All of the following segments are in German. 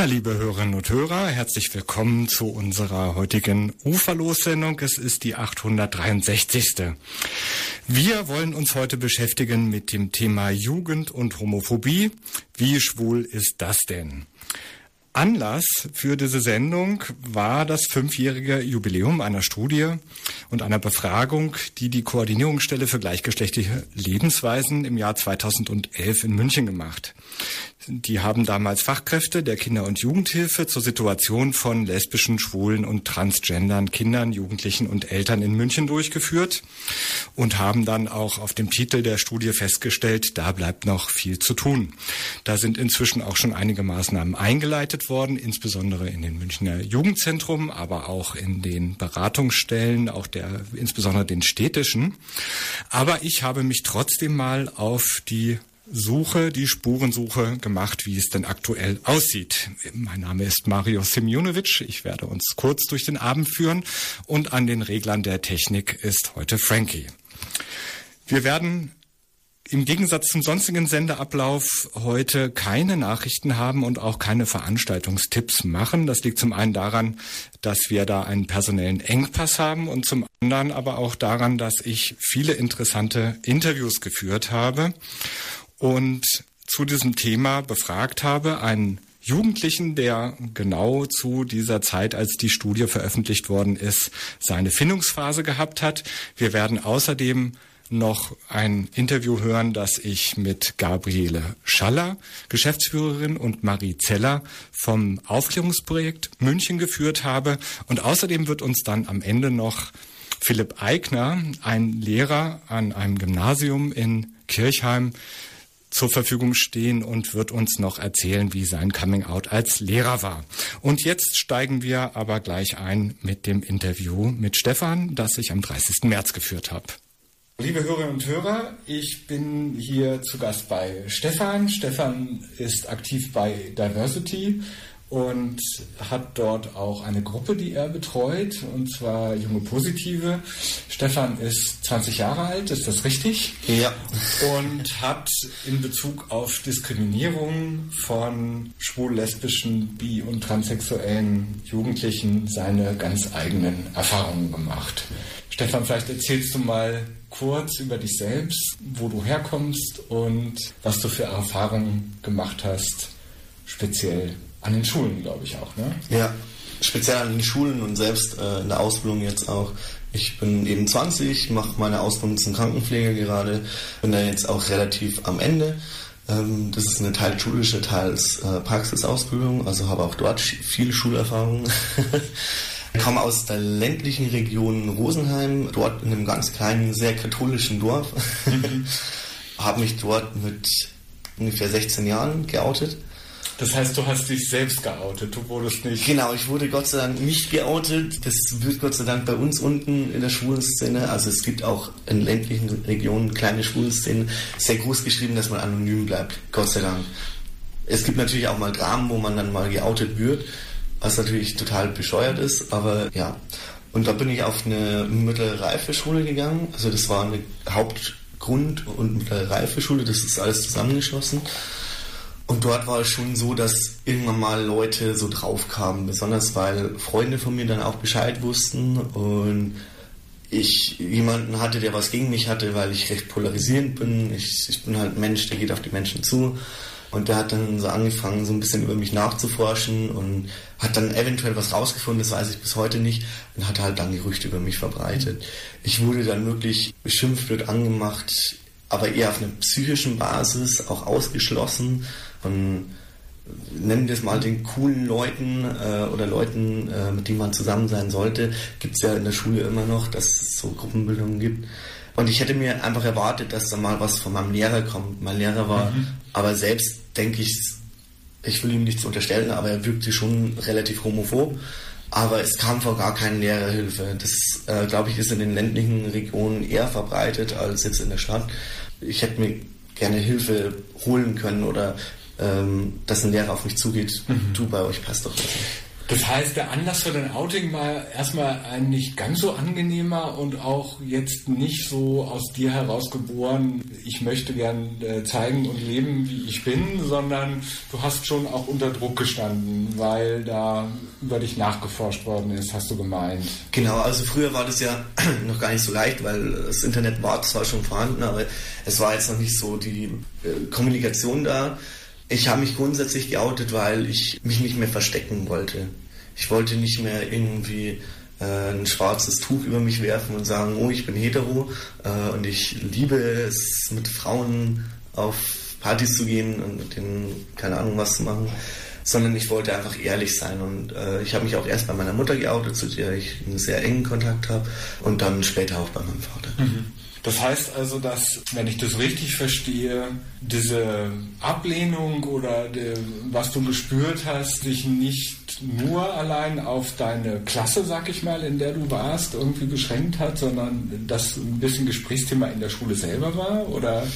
Ja, liebe Hörerinnen und Hörer, herzlich willkommen zu unserer heutigen Uferlos-Sendung. Es ist die 863. Wir wollen uns heute beschäftigen mit dem Thema Jugend und Homophobie. Wie schwul ist das denn? Anlass für diese Sendung war das fünfjährige Jubiläum einer Studie und einer Befragung, die die Koordinierungsstelle für gleichgeschlechtliche Lebensweisen im Jahr 2011 in München gemacht. Die haben damals Fachkräfte der Kinder- und Jugendhilfe zur Situation von lesbischen, schwulen und transgendern Kindern, Jugendlichen und Eltern in München durchgeführt und haben dann auch auf dem Titel der Studie festgestellt, da bleibt noch viel zu tun. Da sind inzwischen auch schon einige Maßnahmen eingeleitet worden, insbesondere in den Münchner Jugendzentrum, aber auch in den Beratungsstellen, auch der, insbesondere den städtischen. Aber ich habe mich trotzdem mal auf die Suche, die Spurensuche gemacht, wie es denn aktuell aussieht. Mein Name ist Mario Simjonovic. Ich werde uns kurz durch den Abend führen und an den Reglern der Technik ist heute Frankie. Wir werden im Gegensatz zum sonstigen Sendeablauf heute keine Nachrichten haben und auch keine Veranstaltungstipps machen. Das liegt zum einen daran, dass wir da einen personellen Engpass haben und zum anderen aber auch daran, dass ich viele interessante Interviews geführt habe und zu diesem Thema befragt habe, einen Jugendlichen, der genau zu dieser Zeit, als die Studie veröffentlicht worden ist, seine Findungsphase gehabt hat. Wir werden außerdem noch ein Interview hören, das ich mit Gabriele Schaller, Geschäftsführerin, und Marie Zeller vom Aufklärungsprojekt München geführt habe. Und außerdem wird uns dann am Ende noch Philipp Eigner, ein Lehrer an einem Gymnasium in Kirchheim, zur Verfügung stehen und wird uns noch erzählen, wie sein Coming Out als Lehrer war. Und jetzt steigen wir aber gleich ein mit dem Interview mit Stefan, das ich am 30. März geführt habe. Liebe Hörerinnen und Hörer, ich bin hier zu Gast bei Stefan. Stefan ist aktiv bei Diversity und hat dort auch eine Gruppe, die er betreut, und zwar Junge Positive. Stefan ist 20 Jahre alt, ist das richtig? Ja. Und hat in Bezug auf Diskriminierung von schwul, lesbischen, bi- und transsexuellen Jugendlichen seine ganz eigenen Erfahrungen gemacht. Stefan, vielleicht erzählst du mal kurz über dich selbst, wo du herkommst und was du für Erfahrungen gemacht hast, speziell an den Schulen, glaube ich auch, ne? Ja, speziell an den Schulen und selbst äh, in der Ausbildung jetzt auch. Ich bin eben 20, mache meine Ausbildung zum Krankenpfleger gerade, bin da jetzt auch relativ am Ende. Ähm, das ist eine teils schulische, teils äh, Praxisausbildung, also habe auch dort viel Schulerfahrung. Ich komme aus der ländlichen Region Rosenheim, dort in einem ganz kleinen, sehr katholischen Dorf. Mhm. habe mich dort mit ungefähr 16 Jahren geoutet das heißt, du hast dich selbst geoutet, du wurdest nicht. Genau, ich wurde Gott sei Dank nicht geoutet. Das wird Gott sei Dank bei uns unten in der Schwulenszene. Also es gibt auch in ländlichen Regionen kleine Schwulenszenen, sehr groß geschrieben, dass man anonym bleibt. Gott sei Dank. Es gibt natürlich auch mal Dramen, wo man dann mal geoutet wird, was natürlich total bescheuert ist, aber ja. Und da bin ich auf eine mittlere Reifeschule gegangen. Also das war eine Hauptgrund- und mittlere Reifeschule, das ist alles zusammengeschlossen. Und dort war es schon so, dass irgendwann mal Leute so drauf kamen, besonders weil Freunde von mir dann auch Bescheid wussten und ich jemanden hatte, der was gegen mich hatte, weil ich recht polarisierend bin. Ich, ich bin halt ein Mensch, der geht auf die Menschen zu. Und der hat dann so angefangen, so ein bisschen über mich nachzuforschen und hat dann eventuell was rausgefunden, das weiß ich bis heute nicht, und hat halt dann Gerüchte über mich verbreitet. Ich wurde dann wirklich beschimpft, wird angemacht, aber eher auf einer psychischen Basis, auch ausgeschlossen von nennen wir es mal den coolen Leuten äh, oder Leuten, äh, mit denen man zusammen sein sollte, gibt es ja in der Schule immer noch, dass es so Gruppenbildungen gibt. Und ich hätte mir einfach erwartet, dass da mal was von meinem Lehrer kommt. Mein Lehrer war, mhm. aber selbst denke ich, ich will ihm nichts unterstellen, aber er wirkte schon relativ homophob. Aber es kam vor gar keine Lehrerhilfe. Das, äh, glaube ich, ist in den ländlichen Regionen eher verbreitet als jetzt in der Stadt. Ich hätte mir gerne Hilfe holen können oder ähm, dass ein Lehrer auf mich zugeht, mhm. du bei euch passt doch was nicht. Das heißt, der Anlass für dein Outing war erstmal ein nicht ganz so angenehmer und auch jetzt nicht so aus dir herausgeboren, ich möchte gern äh, zeigen und leben, wie ich bin, sondern du hast schon auch unter Druck gestanden, weil da über dich nachgeforscht worden ist, hast du gemeint. Genau, also früher war das ja noch gar nicht so leicht, weil das Internet war zwar schon vorhanden, aber es war jetzt noch nicht so die äh, Kommunikation da. Ich habe mich grundsätzlich geoutet, weil ich mich nicht mehr verstecken wollte. Ich wollte nicht mehr irgendwie äh, ein schwarzes Tuch über mich werfen und sagen, oh, ich bin hetero äh, und ich liebe es, mit Frauen auf Partys zu gehen und mit denen keine Ahnung was zu machen, sondern ich wollte einfach ehrlich sein und äh, ich habe mich auch erst bei meiner Mutter geoutet, zu der ich einen sehr engen Kontakt habe und dann später auch bei meinem Vater. Mhm. Das heißt also, dass, wenn ich das richtig verstehe, diese Ablehnung oder die, was du gespürt hast, dich nicht nur allein auf deine Klasse, sag ich mal, in der du warst, irgendwie beschränkt hat, sondern dass ein bisschen Gesprächsthema in der Schule selber war? Oder?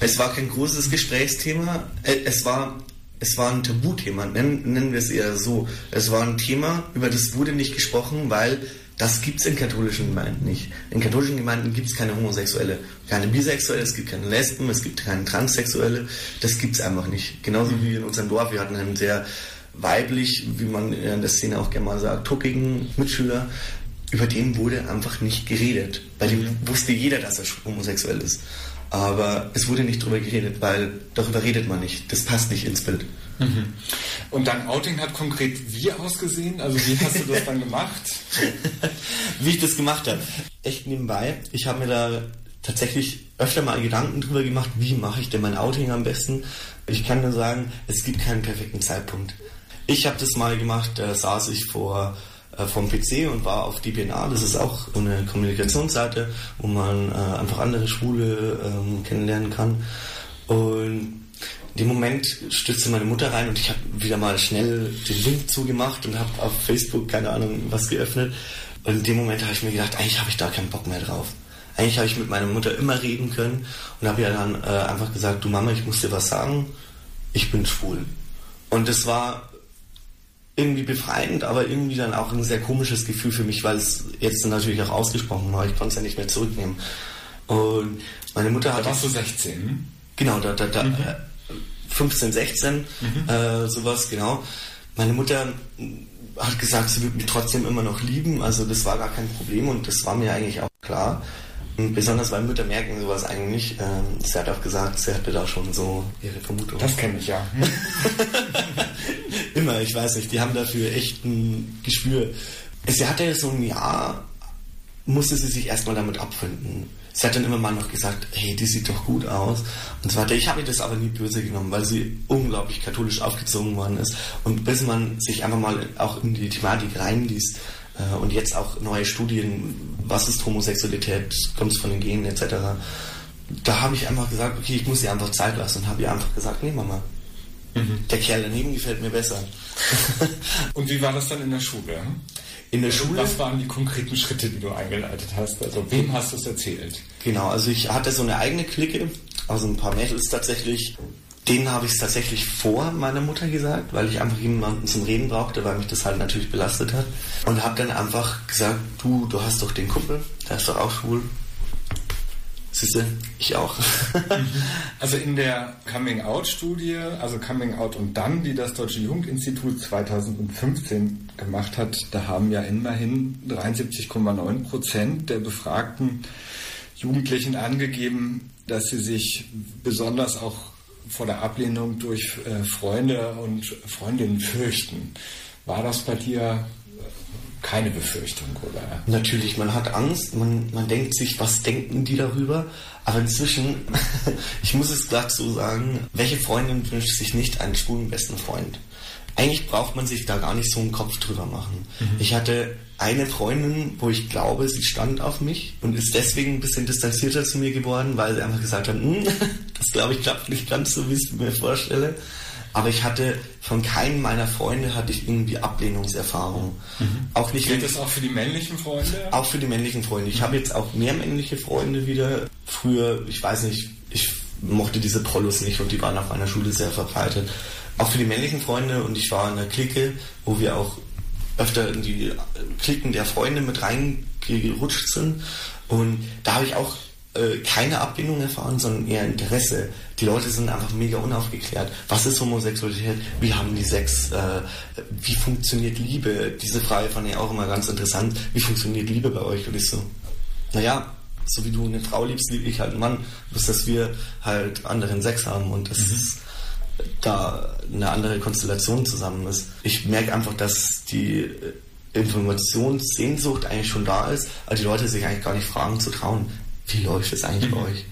Es war kein großes Gesprächsthema. Äh, es war es war ein Tabuthema, nennen, nennen wir es eher so. Es war ein Thema, über das wurde nicht gesprochen, weil das gibt es in katholischen Gemeinden nicht. In katholischen Gemeinden gibt es keine Homosexuelle, keine Bisexuelle, es gibt keine Lesben, es gibt keine Transsexuelle. Das gibt es einfach nicht. Genauso wie in unserem Dorf. Wir hatten einen sehr weiblich, wie man in der Szene auch gerne mal sagt, tuckigen Mitschüler. Über den wurde einfach nicht geredet. Bei dem wusste jeder, dass er homosexuell ist. Aber es wurde nicht darüber geredet, weil darüber redet man nicht. Das passt nicht ins Bild. Mhm. Und dein Outing hat konkret wie ausgesehen? Also wie hast du das dann gemacht? wie ich das gemacht habe. Echt nebenbei. Ich habe mir da tatsächlich öfter mal Gedanken drüber gemacht, wie mache ich denn mein Outing am besten. Ich kann nur sagen, es gibt keinen perfekten Zeitpunkt. Ich habe das mal gemacht, da saß ich vor äh, vom PC und war auf DPNA. Das ist auch so eine Kommunikationsseite, wo man äh, einfach andere Schwule ähm, kennenlernen kann. Und in dem Moment stützte meine Mutter rein und ich habe wieder mal schnell den Link zugemacht und habe auf Facebook, keine Ahnung, was geöffnet. Und in dem Moment habe ich mir gedacht, eigentlich habe ich da keinen Bock mehr drauf. Eigentlich habe ich mit meiner Mutter immer reden können und habe ja dann äh, einfach gesagt, du Mama, ich muss dir was sagen, ich bin schwul. Und das war irgendwie befreiend, aber irgendwie dann auch ein sehr komisches Gefühl für mich, weil es jetzt natürlich auch ausgesprochen war. Ich konnte es ja nicht mehr zurücknehmen. Und meine Mutter hat. Da warst du 16? Genau, da, da, da mhm. 15, 16, mhm. äh, sowas, genau. Meine Mutter hat gesagt, sie würde mich trotzdem immer noch lieben, also das war gar kein Problem und das war mir eigentlich auch klar. Und besonders weil Mütter merken sowas eigentlich nicht. Ähm, sie hat auch gesagt, sie hatte da schon so ihre Vermutung. Das kenne ich ja. immer, ich weiß nicht, die haben dafür echt ein Gespür. Sie hatte so ein Jahr, musste sie sich erstmal damit abfinden sie hat dann immer mal noch gesagt, hey, die sieht doch gut aus und so weiter. Ich habe ihr das aber nie böse genommen, weil sie unglaublich katholisch aufgezogen worden ist. Und bis man sich einfach mal auch in die Thematik reinliest äh, und jetzt auch neue Studien, was ist Homosexualität, kommt es von den Genen etc., da habe ich einfach gesagt, okay, ich muss ihr einfach Zeit lassen und habe ihr einfach gesagt, nee Mama, mhm. der Kerl daneben gefällt mir besser. und wie war das dann in der Schule? In der Schule. Was waren die konkreten Schritte, die du eingeleitet hast? Also wem hast du es erzählt? Genau, also ich hatte so eine eigene Clique, also ein paar Mädels tatsächlich. Denen habe ich es tatsächlich vor meiner Mutter gesagt, weil ich einfach jemanden zum Reden brauchte, weil mich das halt natürlich belastet hat. Und habe dann einfach gesagt, du, du hast doch den Kumpel, der ist doch auch schwul. Siehste, ich auch. also in der Coming-out-Studie, also Coming-out und dann, die das Deutsche Jugendinstitut 2015 gemacht hat, da haben ja immerhin 73,9 Prozent der befragten Jugendlichen angegeben, dass sie sich besonders auch vor der Ablehnung durch äh, Freunde und Freundinnen fürchten. War das bei dir keine Befürchtung, oder? Natürlich, man hat Angst, man, man denkt sich, was denken die darüber? Aber inzwischen, ich muss es glatt so sagen, welche Freundin wünscht sich nicht einen schwulen besten Freund? Eigentlich braucht man sich da gar nicht so einen Kopf drüber machen. Mhm. Ich hatte eine Freundin, wo ich glaube, sie stand auf mich und ist deswegen ein bisschen distanzierter zu mir geworden, weil sie einfach gesagt hat, hm, das glaube ich klappt nicht ganz so, wie ich es mir vorstelle aber ich hatte von keinem meiner Freunde hatte ich irgendwie Ablehnungserfahrung. Mhm. Auch nicht. Gilt das auch für die männlichen Freunde? Auch für die männlichen Freunde. Ich mhm. habe jetzt auch mehr männliche Freunde wieder. Früher, ich weiß nicht, ich mochte diese Prollos nicht und die waren auf meiner Schule sehr verbreitet. Auch für die männlichen Freunde und ich war in einer Clique, wo wir auch öfter in die Klicken der Freunde mit reingerutscht sind. Und da habe ich auch äh, keine Ablehnung erfahren, sondern eher Interesse. Die Leute sind einfach mega unaufgeklärt. Was ist Homosexualität? Wie haben die Sex? Äh, wie funktioniert Liebe? Diese Frage fand ich auch immer ganz interessant. Wie funktioniert Liebe bei euch? Und ich so, naja, so wie du eine Frau liebst, liebe ich halt einen Mann. Bloß, dass wir halt anderen Sex haben und das mhm. ist da eine andere Konstellation zusammen ist. Ich merke einfach, dass die Informationssehnsucht eigentlich schon da ist, aber die Leute sich eigentlich gar nicht fragen zu trauen wie läuft es eigentlich bei mhm. euch?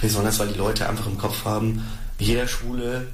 Besonders, weil die Leute einfach im Kopf haben, jeder Schwule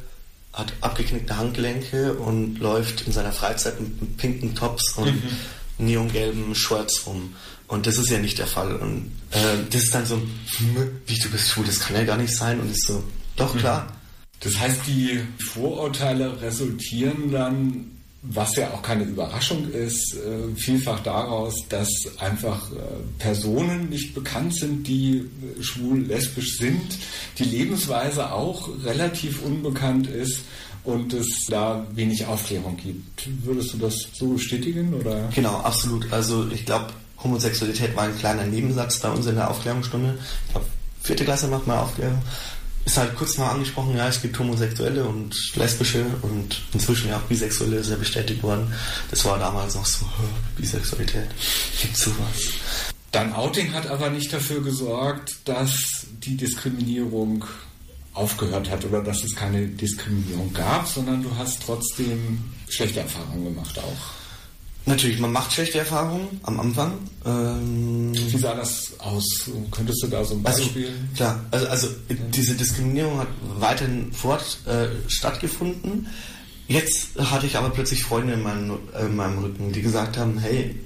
hat abgeknickte Handgelenke und läuft in seiner Freizeit mit pinken Tops und mhm. neongelben Shorts rum. Und das ist ja nicht der Fall. Und äh, das ist dann so, hm, wie du bist schwul, das kann ja gar nicht sein. Und ich so, doch mhm. klar. Das heißt, die Vorurteile resultieren dann was ja auch keine Überraschung ist, äh, vielfach daraus, dass einfach äh, Personen nicht bekannt sind, die äh, schwul, lesbisch sind, die Lebensweise auch relativ unbekannt ist und es da wenig Aufklärung gibt. Würdest du das so bestätigen? Oder? Genau, absolut. Also ich glaube, Homosexualität war ein kleiner Nebensatz bei uns in der Aufklärungsstunde. Ich glaube, vierte Klasse macht mal Aufklärung ist halt kurz mal angesprochen, ja, es gibt Homosexuelle und Lesbische und inzwischen ja auch Bisexuelle ist ja bestätigt worden. Das war damals noch so, Bisexualität, gibt sowas. Dein Outing hat aber nicht dafür gesorgt, dass die Diskriminierung aufgehört hat oder dass es keine Diskriminierung gab, sondern du hast trotzdem schlechte Erfahrungen gemacht auch. Natürlich, man macht schlechte Erfahrungen am Anfang. Ähm, Wie sah das aus? Könntest du da so ein also, Beispiel? Also, klar, also, also diese Diskriminierung hat weiterhin fort äh, stattgefunden. Jetzt hatte ich aber plötzlich Freunde in meinem, äh, in meinem Rücken, die gesagt haben, hey,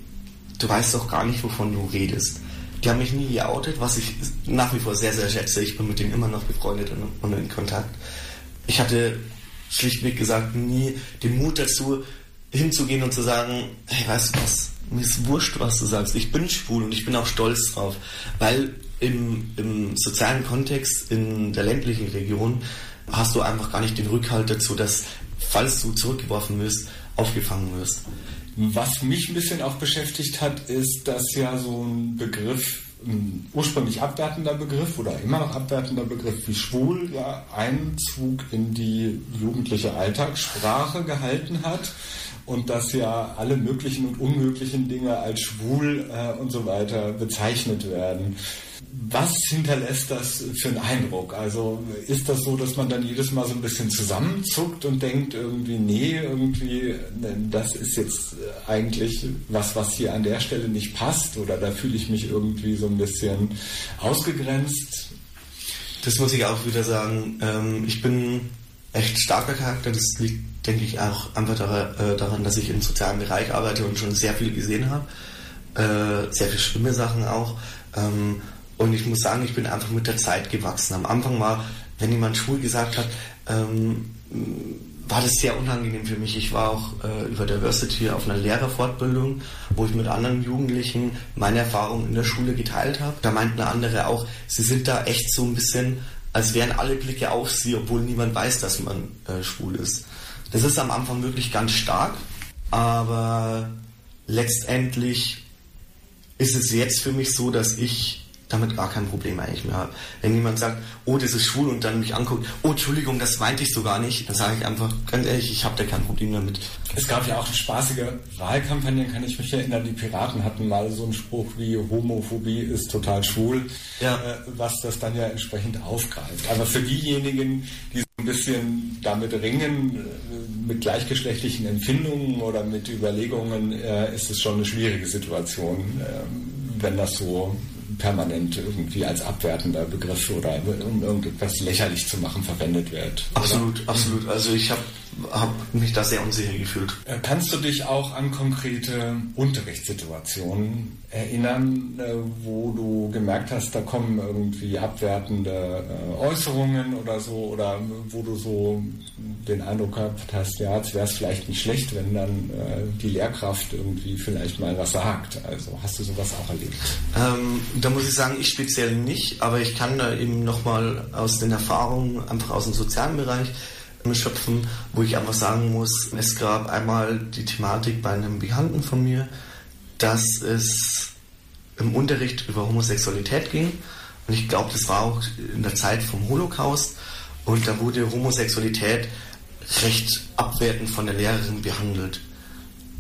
du weißt doch gar nicht, wovon du redest. Die haben mich nie geoutet, was ich nach wie vor sehr, sehr schätze. Ich bin mit denen immer noch befreundet und, und in Kontakt. Ich hatte schlichtweg gesagt nie den Mut dazu, hinzugehen und zu sagen, hey, weißt du was, mir ist wurscht, was du sagst. Ich bin schwul und ich bin auch stolz drauf. Weil im, im sozialen Kontext in der ländlichen Region hast du einfach gar nicht den Rückhalt dazu, dass, falls du zurückgeworfen wirst, aufgefangen wirst. Was mich ein bisschen auch beschäftigt hat, ist, dass ja so ein Begriff, ein ursprünglich abwertender Begriff oder immer noch abwertender Begriff wie schwul ja Einzug in die jugendliche Alltagssprache gehalten hat und dass ja alle möglichen und unmöglichen Dinge als schwul äh, und so weiter bezeichnet werden. Was hinterlässt das für einen Eindruck? Also ist das so, dass man dann jedes Mal so ein bisschen zusammenzuckt und denkt irgendwie, nee, irgendwie, das ist jetzt eigentlich was, was hier an der Stelle nicht passt oder da fühle ich mich irgendwie so ein bisschen ausgegrenzt? Das muss ich auch wieder sagen. Ähm, ich bin echt starker Charakter. Das liegt denke ich auch einfach äh, daran, dass ich im sozialen Bereich arbeite und schon sehr viel gesehen habe. Äh, sehr viele schlimme Sachen auch. Ähm, und ich muss sagen, ich bin einfach mit der Zeit gewachsen. Am Anfang war, wenn jemand schwul gesagt hat, ähm, war das sehr unangenehm für mich. Ich war auch äh, über Diversity auf einer Lehrerfortbildung, wo ich mit anderen Jugendlichen meine Erfahrungen in der Schule geteilt habe. Da meinten andere auch, sie sind da echt so ein bisschen, als wären alle Blicke auf sie, obwohl niemand weiß, dass man äh, schwul ist. Das ist am Anfang wirklich ganz stark, aber letztendlich ist es jetzt für mich so, dass ich damit gar kein Problem eigentlich mehr habe. Wenn jemand sagt, oh, das ist schwul und dann mich anguckt, oh, Entschuldigung, das meinte ich so gar nicht, dann sage ich einfach, ganz ehrlich, ich habe da kein Problem damit. Es gab ja auch spaßige Wahlkampagnen, kann ich mich erinnern, die Piraten hatten mal so einen Spruch wie Homophobie ist total schwul, ja. äh, was das dann ja entsprechend aufgreift. Aber für diejenigen, die ein bisschen damit ringen, äh, mit gleichgeschlechtlichen Empfindungen oder mit Überlegungen, äh, ist es schon eine schwierige Situation, äh, wenn das so permanent irgendwie als abwertender Begriff oder um irgendetwas lächerlich zu machen verwendet wird. Absolut, oder? absolut. Also ich habe hab mich da sehr unsicher gefühlt. Äh, kannst du dich auch an konkrete Unterrichtssituationen erinnern, äh, wo du gemerkt hast, da kommen irgendwie abwertende äh, Äußerungen oder so, oder wo du so den Eindruck gehabt hast, ja, jetzt wäre es vielleicht nicht schlecht, wenn dann die Lehrkraft irgendwie vielleicht mal was sagt. Also hast du sowas auch erlebt? Ähm, da muss ich sagen, ich speziell nicht, aber ich kann da eben nochmal aus den Erfahrungen, einfach aus dem sozialen Bereich, schöpfen, wo ich einfach sagen muss, es gab einmal die Thematik bei einem Bekannten von mir, dass es im Unterricht über Homosexualität ging. Und ich glaube, das war auch in der Zeit vom Holocaust. Und da wurde Homosexualität recht abwertend von der Lehrerin behandelt.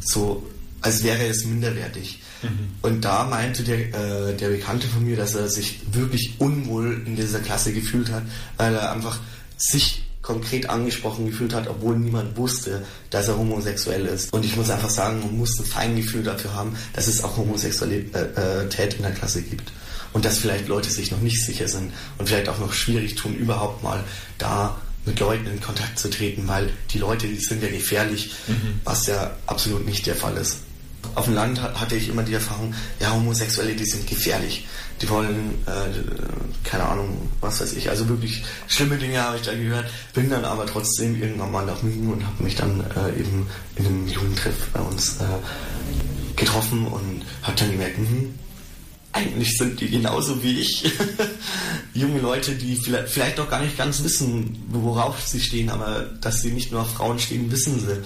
So, als wäre es minderwertig. Mhm. Und da meinte der, äh, der Bekannte von mir, dass er sich wirklich unwohl in dieser Klasse gefühlt hat, weil er einfach sich konkret angesprochen gefühlt hat, obwohl niemand wusste, dass er homosexuell ist. Und ich muss einfach sagen, man muss ein Feingefühl dafür haben, dass es auch Homosexualität in der Klasse gibt. Und dass vielleicht Leute sich noch nicht sicher sind und vielleicht auch noch schwierig tun, überhaupt mal da mit Leuten in Kontakt zu treten, weil die Leute, die sind ja gefährlich, mhm. was ja absolut nicht der Fall ist. Auf dem Land hatte ich immer die Erfahrung, ja, Homosexuelle, die sind gefährlich. Die wollen, äh, keine Ahnung, was weiß ich, also wirklich schlimme Dinge habe ich da gehört. Bin dann aber trotzdem irgendwann mal nach München und habe mich dann äh, eben in einem Jugendtreff bei uns äh, getroffen und habe dann gemerkt, mh, eigentlich sind die genauso wie ich. Junge Leute, die vielleicht, vielleicht noch gar nicht ganz wissen, worauf sie stehen, aber dass sie nicht nur auf Frauen stehen, wissen sie.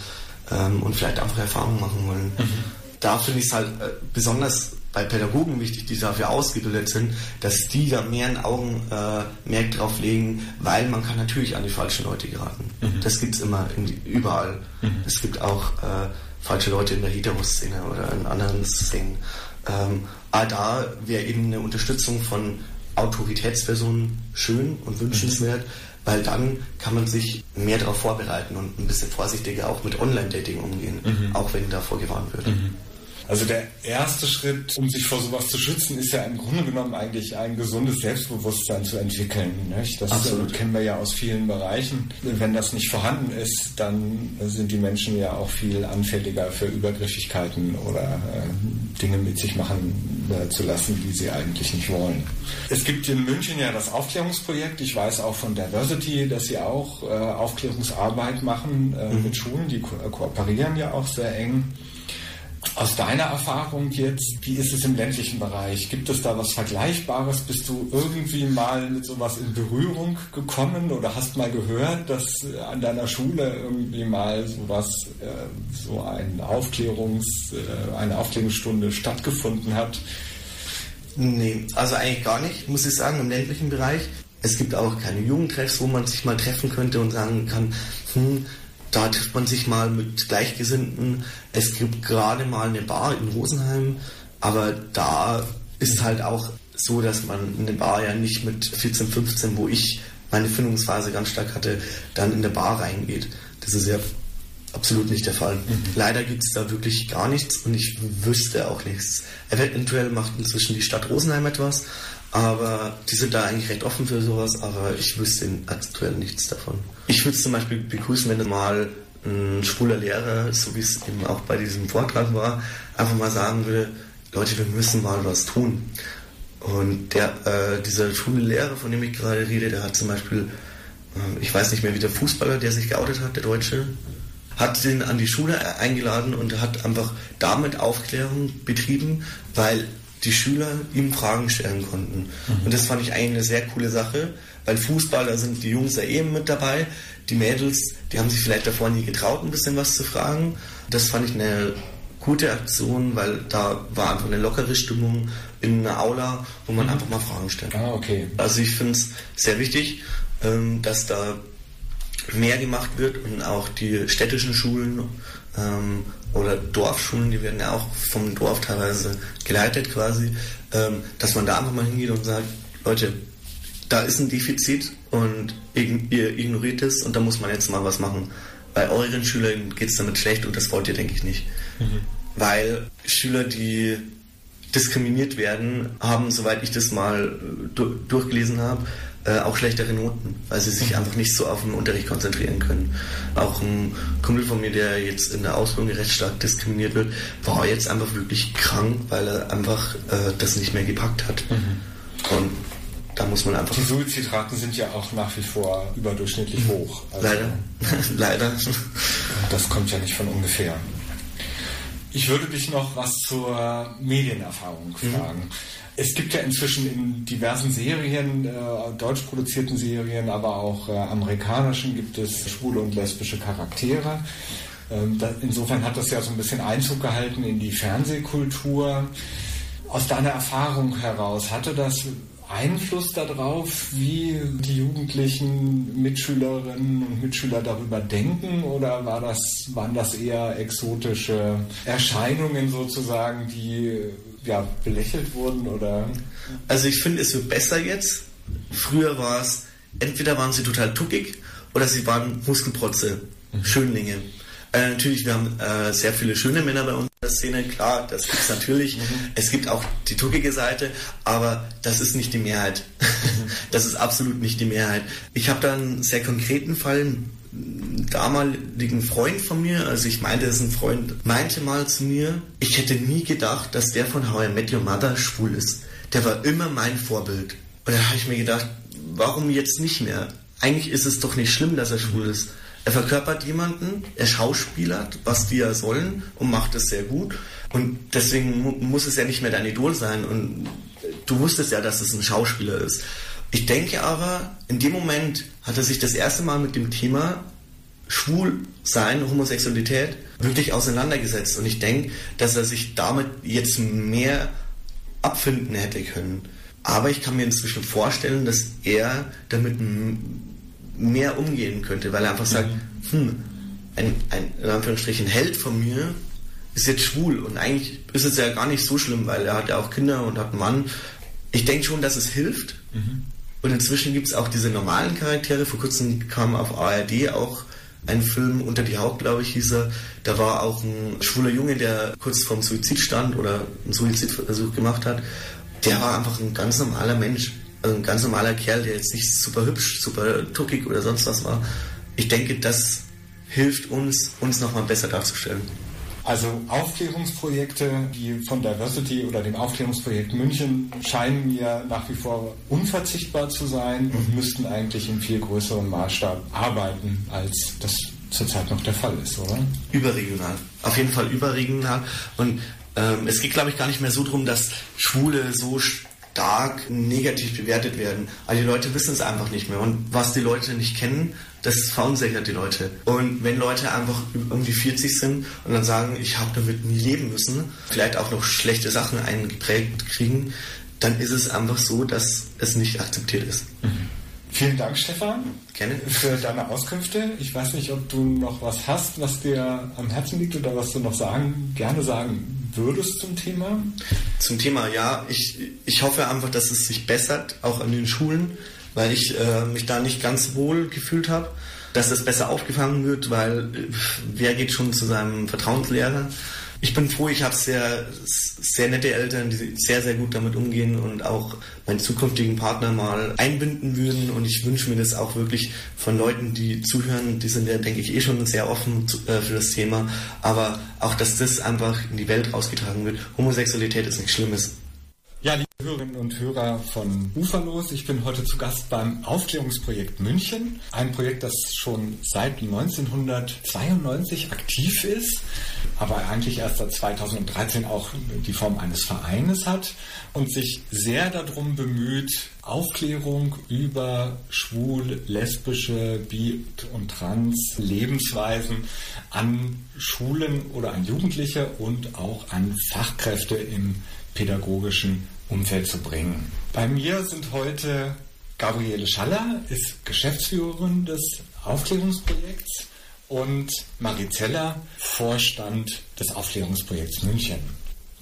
Ähm, und vielleicht einfach Erfahrungen machen wollen. Mhm. Da finde ich es halt äh, besonders bei Pädagogen wichtig, die dafür ausgebildet sind, dass die da mehr in Augenmerk äh, drauf legen, weil man kann natürlich an die falschen Leute geraten. Mhm. Das gibt es immer in, überall. Mhm. Es gibt auch äh, falsche Leute in der Heteroszene oder in anderen Szenen. Ähm, aber da wäre eben eine Unterstützung von Autoritätspersonen schön und wünschenswert, mhm. weil dann kann man sich mehr darauf vorbereiten und ein bisschen vorsichtiger auch mit Online-Dating umgehen, mhm. auch wenn davor gewarnt wird. Also der erste Schritt, um sich vor sowas zu schützen, ist ja im Grunde genommen eigentlich ein gesundes Selbstbewusstsein zu entwickeln. Nicht? Das Absolut. kennen wir ja aus vielen Bereichen. Wenn das nicht vorhanden ist, dann sind die Menschen ja auch viel anfälliger für Übergriffigkeiten oder äh, Dinge mit sich machen äh, zu lassen, die sie eigentlich nicht wollen. Es gibt in München ja das Aufklärungsprojekt. Ich weiß auch von Diversity, dass sie auch äh, Aufklärungsarbeit machen äh, mhm. mit Schulen. Die ko kooperieren ja auch sehr eng. Aus deiner Erfahrung jetzt, wie ist es im ländlichen Bereich? Gibt es da was Vergleichbares? Bist du irgendwie mal mit sowas in Berührung gekommen oder hast mal gehört, dass an deiner Schule irgendwie mal sowas, äh, so ein Aufklärungs, äh, eine Aufklärungsstunde stattgefunden hat? Nee, also eigentlich gar nicht, muss ich sagen, im ländlichen Bereich. Es gibt auch keine Jugendtreffs, wo man sich mal treffen könnte und sagen kann, hm, da trifft man sich mal mit Gleichgesinnten. Es gibt gerade mal eine Bar in Rosenheim, aber da ist halt auch so, dass man in eine Bar ja nicht mit 14, 15, wo ich meine Findungsphase ganz stark hatte, dann in eine Bar reingeht. Das ist ja absolut nicht der Fall. Mhm. Leider gibt es da wirklich gar nichts und ich wüsste auch nichts. Eventuell macht inzwischen die Stadt Rosenheim etwas, aber die sind da eigentlich recht offen für sowas, aber ich wüsste aktuell nichts davon. Ich würde es zum Beispiel begrüßen, wenn mal ein schwuler Lehrer, so wie es eben auch bei diesem Vortrag war, einfach mal sagen würde, Leute, wir müssen mal was tun. Und der, äh, dieser schwule Lehrer, von dem ich gerade rede, der hat zum Beispiel, äh, ich weiß nicht mehr, wie der Fußballer, der sich geoutet hat, der Deutsche, hat den an die Schule eingeladen und hat einfach damit Aufklärung betrieben, weil die Schüler ihm Fragen stellen konnten. Mhm. Und das fand ich eigentlich eine sehr coole Sache, weil Fußballer sind die Jungs ja eben mit dabei. Die Mädels, die haben sich vielleicht davor nie getraut, ein bisschen was zu fragen. Das fand ich eine gute Aktion, weil da war einfach eine lockere Stimmung in einer Aula, wo man mhm. einfach mal Fragen stellt. Ah, okay. Also ich finde es sehr wichtig, ähm, dass da mehr gemacht wird und auch die städtischen Schulen ähm, oder Dorfschulen, die werden ja auch vom Dorf teilweise geleitet quasi, ähm, dass man da einfach mal hingeht und sagt, Leute, da ist ein Defizit und ihr ignoriert es und da muss man jetzt mal was machen. Bei euren Schülern geht es damit schlecht und das wollt ihr, denke ich, nicht. Mhm. Weil Schüler, die diskriminiert werden, haben, soweit ich das mal äh, durchgelesen habe, äh, auch schlechtere Noten, weil sie sich einfach nicht so auf den Unterricht konzentrieren können. Auch ein Kumpel von mir, der jetzt in der Ausbildung recht stark diskriminiert wird, war jetzt einfach wirklich krank, weil er einfach äh, das nicht mehr gepackt hat. Mhm. Und da muss man einfach. Die Suizidraten sind ja auch nach wie vor überdurchschnittlich hoch. Also Leider. Leider. Das kommt ja nicht von ungefähr. Ich würde dich noch was zur Medienerfahrung mhm. fragen. Mhm. Es gibt ja inzwischen in diversen Serien, äh, deutsch produzierten Serien, aber auch äh, amerikanischen, gibt es schwule und lesbische Charaktere. Ähm, da, insofern hat das ja so ein bisschen Einzug gehalten in die Fernsehkultur. Aus deiner Erfahrung heraus, hatte das Einfluss darauf, wie die jugendlichen Mitschülerinnen und Mitschüler darüber denken oder war das, waren das eher exotische Erscheinungen sozusagen, die ja, belächelt wurden oder? Also ich finde, es wird besser jetzt. Früher war es, entweder waren sie total tuckig oder sie waren Muskelprotze, mhm. Schönlinge. Äh, natürlich, wir haben äh, sehr viele schöne Männer bei uns in der Szene, klar, das gibt es natürlich. Mhm. Es gibt auch die tuckige Seite, aber das ist nicht die Mehrheit. Mhm. das ist absolut nicht die Mehrheit. Ich habe da einen sehr konkreten Fall, einen damaligen Freund von mir, also ich meinte, es ist ein Freund, meinte mal zu mir, ich hätte nie gedacht, dass der von How I Met Your Mother schwul ist. Der war immer mein Vorbild. Und da habe ich mir gedacht, warum jetzt nicht mehr? Eigentlich ist es doch nicht schlimm, dass er schwul ist. Er verkörpert jemanden, er schauspielert, was die ja sollen und macht es sehr gut. Und deswegen mu muss es ja nicht mehr dein Idol sein. Und du wusstest ja, dass es ein Schauspieler ist. Ich denke aber, in dem Moment hat er sich das erste Mal mit dem Thema Schwulsein, Homosexualität wirklich auseinandergesetzt. Und ich denke, dass er sich damit jetzt mehr abfinden hätte können. Aber ich kann mir inzwischen vorstellen, dass er damit mehr umgehen könnte, weil er einfach sagt, hm, ein, ein in Anführungsstrichen Held von mir ist jetzt schwul und eigentlich ist es ja gar nicht so schlimm, weil er hat ja auch Kinder und hat einen Mann. Ich denke schon, dass es hilft. Mhm. Und inzwischen gibt es auch diese normalen Charaktere. Vor kurzem kam auf ARD auch ein Film unter die Haut, glaube ich, hieß er. Da war auch ein schwuler Junge, der kurz vorm Suizid stand oder einen Suizidversuch gemacht hat. Der war einfach ein ganz normaler Mensch ein ganz normaler Kerl, der jetzt nicht super hübsch, super tuckig oder sonst was war. Ich denke, das hilft uns, uns nochmal besser darzustellen. Also Aufklärungsprojekte, die von Diversity oder dem Aufklärungsprojekt München scheinen mir nach wie vor unverzichtbar zu sein und mhm. müssten eigentlich in viel größerem Maßstab arbeiten, als das zurzeit noch der Fall ist, oder? Überregional. Auf jeden Fall überregional. Und ähm, es geht, glaube ich, gar nicht mehr so darum, dass Schwule so stark negativ bewertet werden. Also die Leute wissen es einfach nicht mehr. Und was die Leute nicht kennen, das verunsichert die Leute. Und wenn Leute einfach die 40 sind und dann sagen, ich habe damit nie leben müssen, vielleicht auch noch schlechte Sachen eingeprägt kriegen, dann ist es einfach so, dass es nicht akzeptiert ist. Mhm. Vielen Dank, Stefan. Gerne. Für deine Auskünfte. Ich weiß nicht, ob du noch was hast, was dir am Herzen liegt oder was du noch sagen, gerne sagen würdest zum Thema. Zum Thema, ja. Ich, ich hoffe einfach, dass es sich bessert, auch an den Schulen, weil ich äh, mich da nicht ganz wohl gefühlt habe. Dass das besser aufgefangen wird, weil äh, wer geht schon zu seinem Vertrauenslehrer? Ich bin froh, ich habe sehr, sehr nette Eltern, die sehr, sehr gut damit umgehen und auch meinen zukünftigen Partner mal einbinden würden. Und ich wünsche mir das auch wirklich von Leuten, die zuhören, die sind ja, denke ich, eh schon sehr offen äh, für das Thema. Aber auch, dass das einfach in die Welt rausgetragen wird. Homosexualität ist nichts Schlimmes. Ja, liebe Hörerinnen und Hörer von Uferlos, ich bin heute zu Gast beim Aufklärungsprojekt München. Ein Projekt, das schon seit 1992 aktiv ist, aber eigentlich erst seit 2013 auch die Form eines Vereines hat und sich sehr darum bemüht, Aufklärung über schwul, lesbische, bi und trans Lebensweisen an Schulen oder an Jugendliche und auch an Fachkräfte im pädagogischen Umfeld zu bringen. Bei mir sind heute Gabriele Schaller, ist Geschäftsführerin des Aufklärungsprojekts und Marizella, Vorstand des Aufklärungsprojekts München.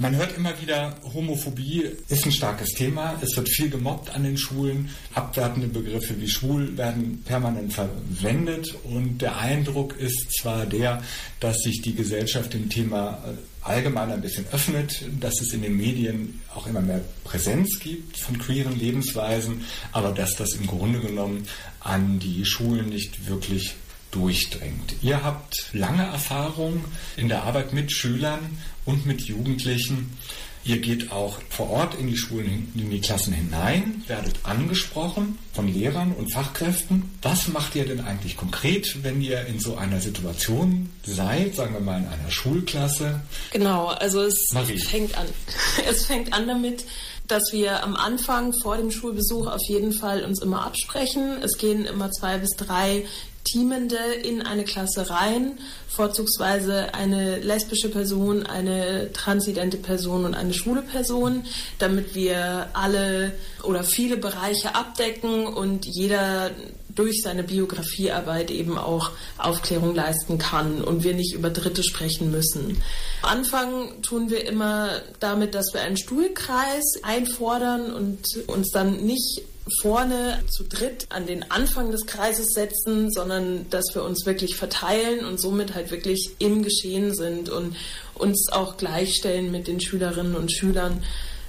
Man hört immer wieder, Homophobie ist ein starkes Thema. Es wird viel gemobbt an den Schulen. Abwertende Begriffe wie schwul werden permanent verwendet. Und der Eindruck ist zwar der, dass sich die Gesellschaft dem Thema äh, allgemein ein bisschen öffnet, dass es in den Medien auch immer mehr Präsenz gibt von queeren Lebensweisen, aber dass das im Grunde genommen an die Schulen nicht wirklich durchdringt. Ihr habt lange Erfahrung in der Arbeit mit Schülern und mit Jugendlichen. Ihr geht auch vor Ort in die Schulen, in die Klassen hinein, werdet angesprochen von Lehrern und Fachkräften. Was macht ihr denn eigentlich konkret, wenn ihr in so einer Situation seid, sagen wir mal in einer Schulklasse? Genau, also es Marie. fängt an. Es fängt an damit, dass wir am Anfang vor dem Schulbesuch auf jeden Fall uns immer absprechen. Es gehen immer zwei bis drei Teamende in eine Klasse rein, vorzugsweise eine lesbische Person, eine transidente Person und eine schwule Person, damit wir alle oder viele Bereiche abdecken und jeder durch seine Biografiearbeit eben auch Aufklärung leisten kann und wir nicht über Dritte sprechen müssen. Anfangen tun wir immer damit, dass wir einen Stuhlkreis einfordern und uns dann nicht vorne zu dritt an den Anfang des Kreises setzen, sondern dass wir uns wirklich verteilen und somit halt wirklich im Geschehen sind und uns auch gleichstellen mit den Schülerinnen und Schülern.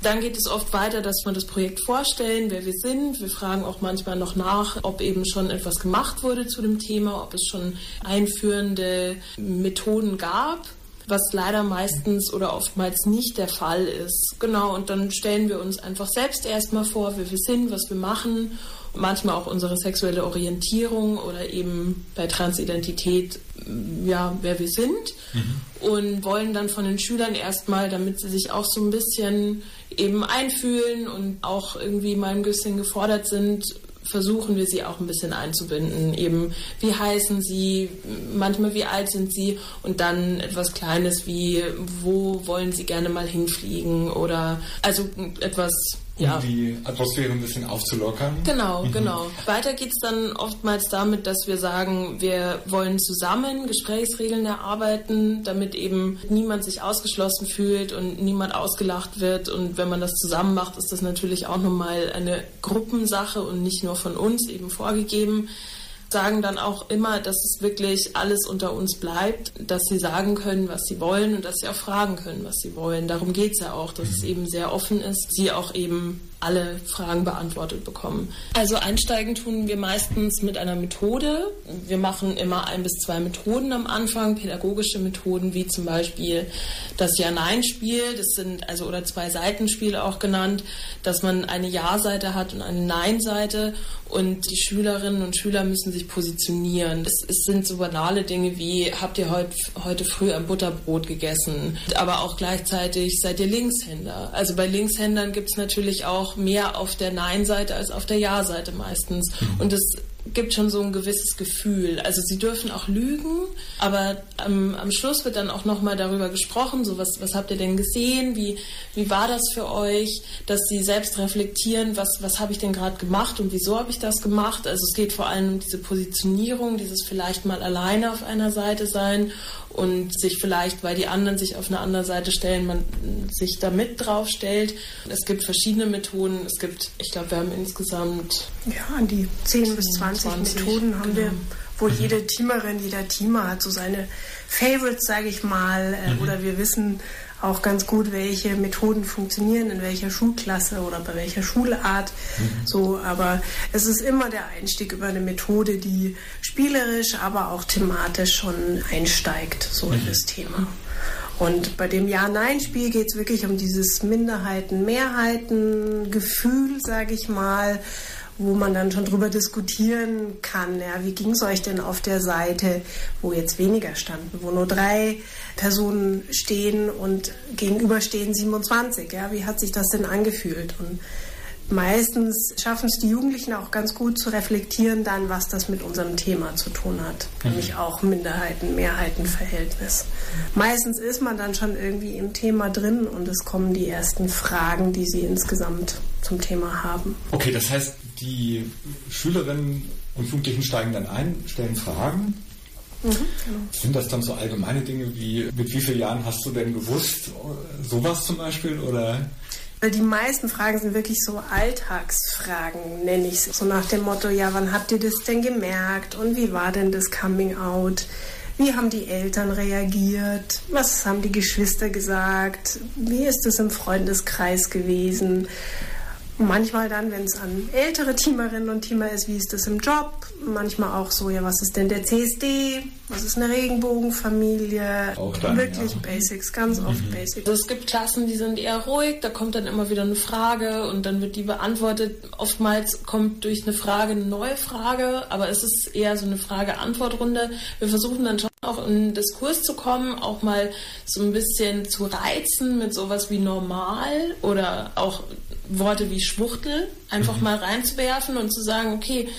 Dann geht es oft weiter, dass wir das Projekt vorstellen, wer wir sind. Wir fragen auch manchmal noch nach, ob eben schon etwas gemacht wurde zu dem Thema, ob es schon einführende Methoden gab was leider meistens oder oftmals nicht der Fall ist. Genau, und dann stellen wir uns einfach selbst erstmal vor, wer wir sind, was wir machen, manchmal auch unsere sexuelle Orientierung oder eben bei Transidentität, ja, wer wir sind mhm. und wollen dann von den Schülern erstmal, damit sie sich auch so ein bisschen eben einfühlen und auch irgendwie mal ein bisschen gefordert sind, versuchen wir sie auch ein bisschen einzubinden. Eben, wie heißen sie, manchmal wie alt sind sie? Und dann etwas Kleines wie, wo wollen sie gerne mal hinfliegen? Oder also etwas ja. um die Atmosphäre ein bisschen aufzulockern. Genau, mhm. genau. Weiter geht es dann oftmals damit, dass wir sagen, wir wollen zusammen Gesprächsregeln erarbeiten, damit eben niemand sich ausgeschlossen fühlt und niemand ausgelacht wird. Und wenn man das zusammen macht, ist das natürlich auch nochmal eine Gruppensache und nicht nur von uns eben vorgegeben sagen dann auch immer, dass es wirklich alles unter uns bleibt, dass sie sagen können, was sie wollen und dass sie auch fragen können, was sie wollen. Darum geht es ja auch, dass mhm. es eben sehr offen ist, sie auch eben alle Fragen beantwortet bekommen. Also einsteigen tun wir meistens mit einer Methode. Wir machen immer ein bis zwei Methoden am Anfang, pädagogische Methoden wie zum Beispiel das Ja-Nein-Spiel, das sind also oder zwei Seitenspiele auch genannt, dass man eine Ja-Seite hat und eine Nein-Seite und die Schülerinnen und Schüler müssen sich positionieren. Es, es sind so banale Dinge wie habt ihr heut, heute früh ein Butterbrot gegessen, aber auch gleichzeitig seid ihr Linkshänder. Also bei Linkshändern gibt es natürlich auch mehr auf der Nein-Seite als auf der Ja-Seite meistens. Mhm. Und es gibt schon so ein gewisses Gefühl. Also sie dürfen auch lügen, aber am, am Schluss wird dann auch nochmal darüber gesprochen, so was, was habt ihr denn gesehen, wie, wie war das für euch, dass sie selbst reflektieren, was, was habe ich denn gerade gemacht und wieso habe ich das gemacht. Also es geht vor allem um diese Positionierung, dieses vielleicht mal alleine auf einer Seite sein und sich vielleicht, weil die anderen sich auf eine andere Seite stellen, man sich da mit drauf stellt. Es gibt verschiedene Methoden. Es gibt, ich glaube, wir haben insgesamt ja, an die 10 bis 20, 20 Methoden haben genau. wir, wo mhm. jede Teamerin, jeder Teamer hat so seine Favorites, sage ich mal, äh, mhm. oder wir wissen, auch ganz gut, welche Methoden funktionieren, in welcher Schulklasse oder bei welcher Schulart. Mhm. So, aber es ist immer der Einstieg über eine Methode, die spielerisch, aber auch thematisch schon einsteigt, so mhm. in das Thema. Und bei dem Ja-Nein-Spiel geht es wirklich um dieses Minderheiten-Mehrheiten-Gefühl, sage ich mal, wo man dann schon drüber diskutieren kann, ja, wie ging es euch denn auf der Seite, wo jetzt weniger standen, wo nur drei Personen stehen und gegenüber stehen 27, ja, wie hat sich das denn angefühlt? Und meistens schaffen es die Jugendlichen auch ganz gut zu reflektieren dann, was das mit unserem Thema zu tun hat, mhm. nämlich auch Minderheiten, Mehrheitenverhältnis. Meistens ist man dann schon irgendwie im Thema drin und es kommen die ersten Fragen, die sie insgesamt zum Thema haben. Okay, das heißt, die Schülerinnen und Jugendlichen steigen dann ein, stellen Fragen. Mhm, genau. Sind das dann so allgemeine Dinge wie, mit wie vielen Jahren hast du denn gewusst, sowas zum Beispiel? Oder? Die meisten Fragen sind wirklich so Alltagsfragen, nenne ich es. So nach dem Motto, ja, wann habt ihr das denn gemerkt? Und wie war denn das Coming Out? Wie haben die Eltern reagiert? Was haben die Geschwister gesagt? Wie ist es im Freundeskreis gewesen? Manchmal dann, wenn es an ältere Teamerinnen und Teamer ist, wie ist das im Job? Manchmal auch so, ja, was ist denn der CSD? Was ist eine Regenbogenfamilie? Auch dann, Wirklich ja. Basics, ganz oft Mhm. Basics. Also es gibt Klassen, die sind eher ruhig, da kommt dann immer wieder eine Frage und dann wird die beantwortet. Oftmals kommt durch eine Frage eine neue Frage, aber es ist eher so eine Frage-Antwort-Runde. Wir versuchen dann schon auch in den Diskurs zu kommen, auch mal so ein bisschen zu reizen mit sowas wie normal oder auch Worte wie Schwuchtel einfach mal reinzuwerfen und zu sagen, okay,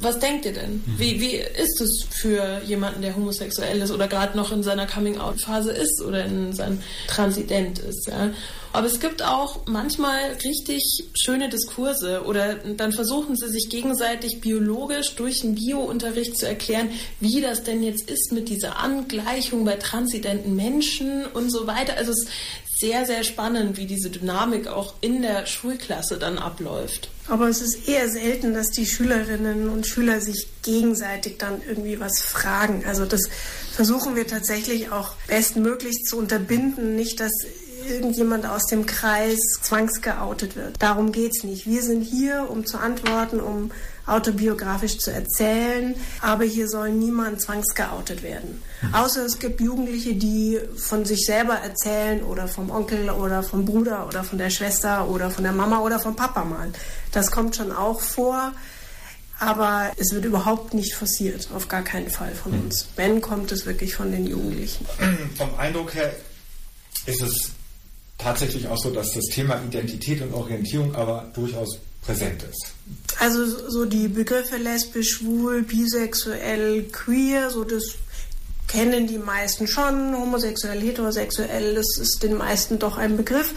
was denkt ihr denn? Wie, wie ist es für jemanden, der homosexuell ist oder gerade noch in seiner Coming-out-Phase ist oder in seinem Transident ist? Ja? Aber es gibt auch manchmal richtig schöne Diskurse oder dann versuchen sie sich gegenseitig biologisch durch den Bio-Unterricht zu erklären, wie das denn jetzt ist mit dieser Angleichung bei transidenten Menschen und so weiter. Also es sehr, sehr spannend, wie diese Dynamik auch in der Schulklasse dann abläuft. Aber es ist eher selten, dass die Schülerinnen und Schüler sich gegenseitig dann irgendwie was fragen. Also das versuchen wir tatsächlich auch bestmöglich zu unterbinden. Nicht, dass irgendjemand aus dem Kreis zwangsgeoutet wird. Darum geht es nicht. Wir sind hier, um zu antworten, um autobiografisch zu erzählen, aber hier soll niemand zwangsgeoutet werden. Außer es gibt Jugendliche, die von sich selber erzählen oder vom Onkel oder vom Bruder oder von der Schwester oder von der Mama oder vom Papa mal. Das kommt schon auch vor. Aber es wird überhaupt nicht forciert, auf gar keinen Fall von uns. Wenn, kommt es wirklich von den Jugendlichen. Vom Eindruck her ist es tatsächlich auch so, dass das Thema Identität und Orientierung aber durchaus präsent ist. Also so die Begriffe lesbisch, schwul, bisexuell, queer, so das kennen die meisten schon. Homosexuell, heterosexuell, das ist den meisten doch ein Begriff.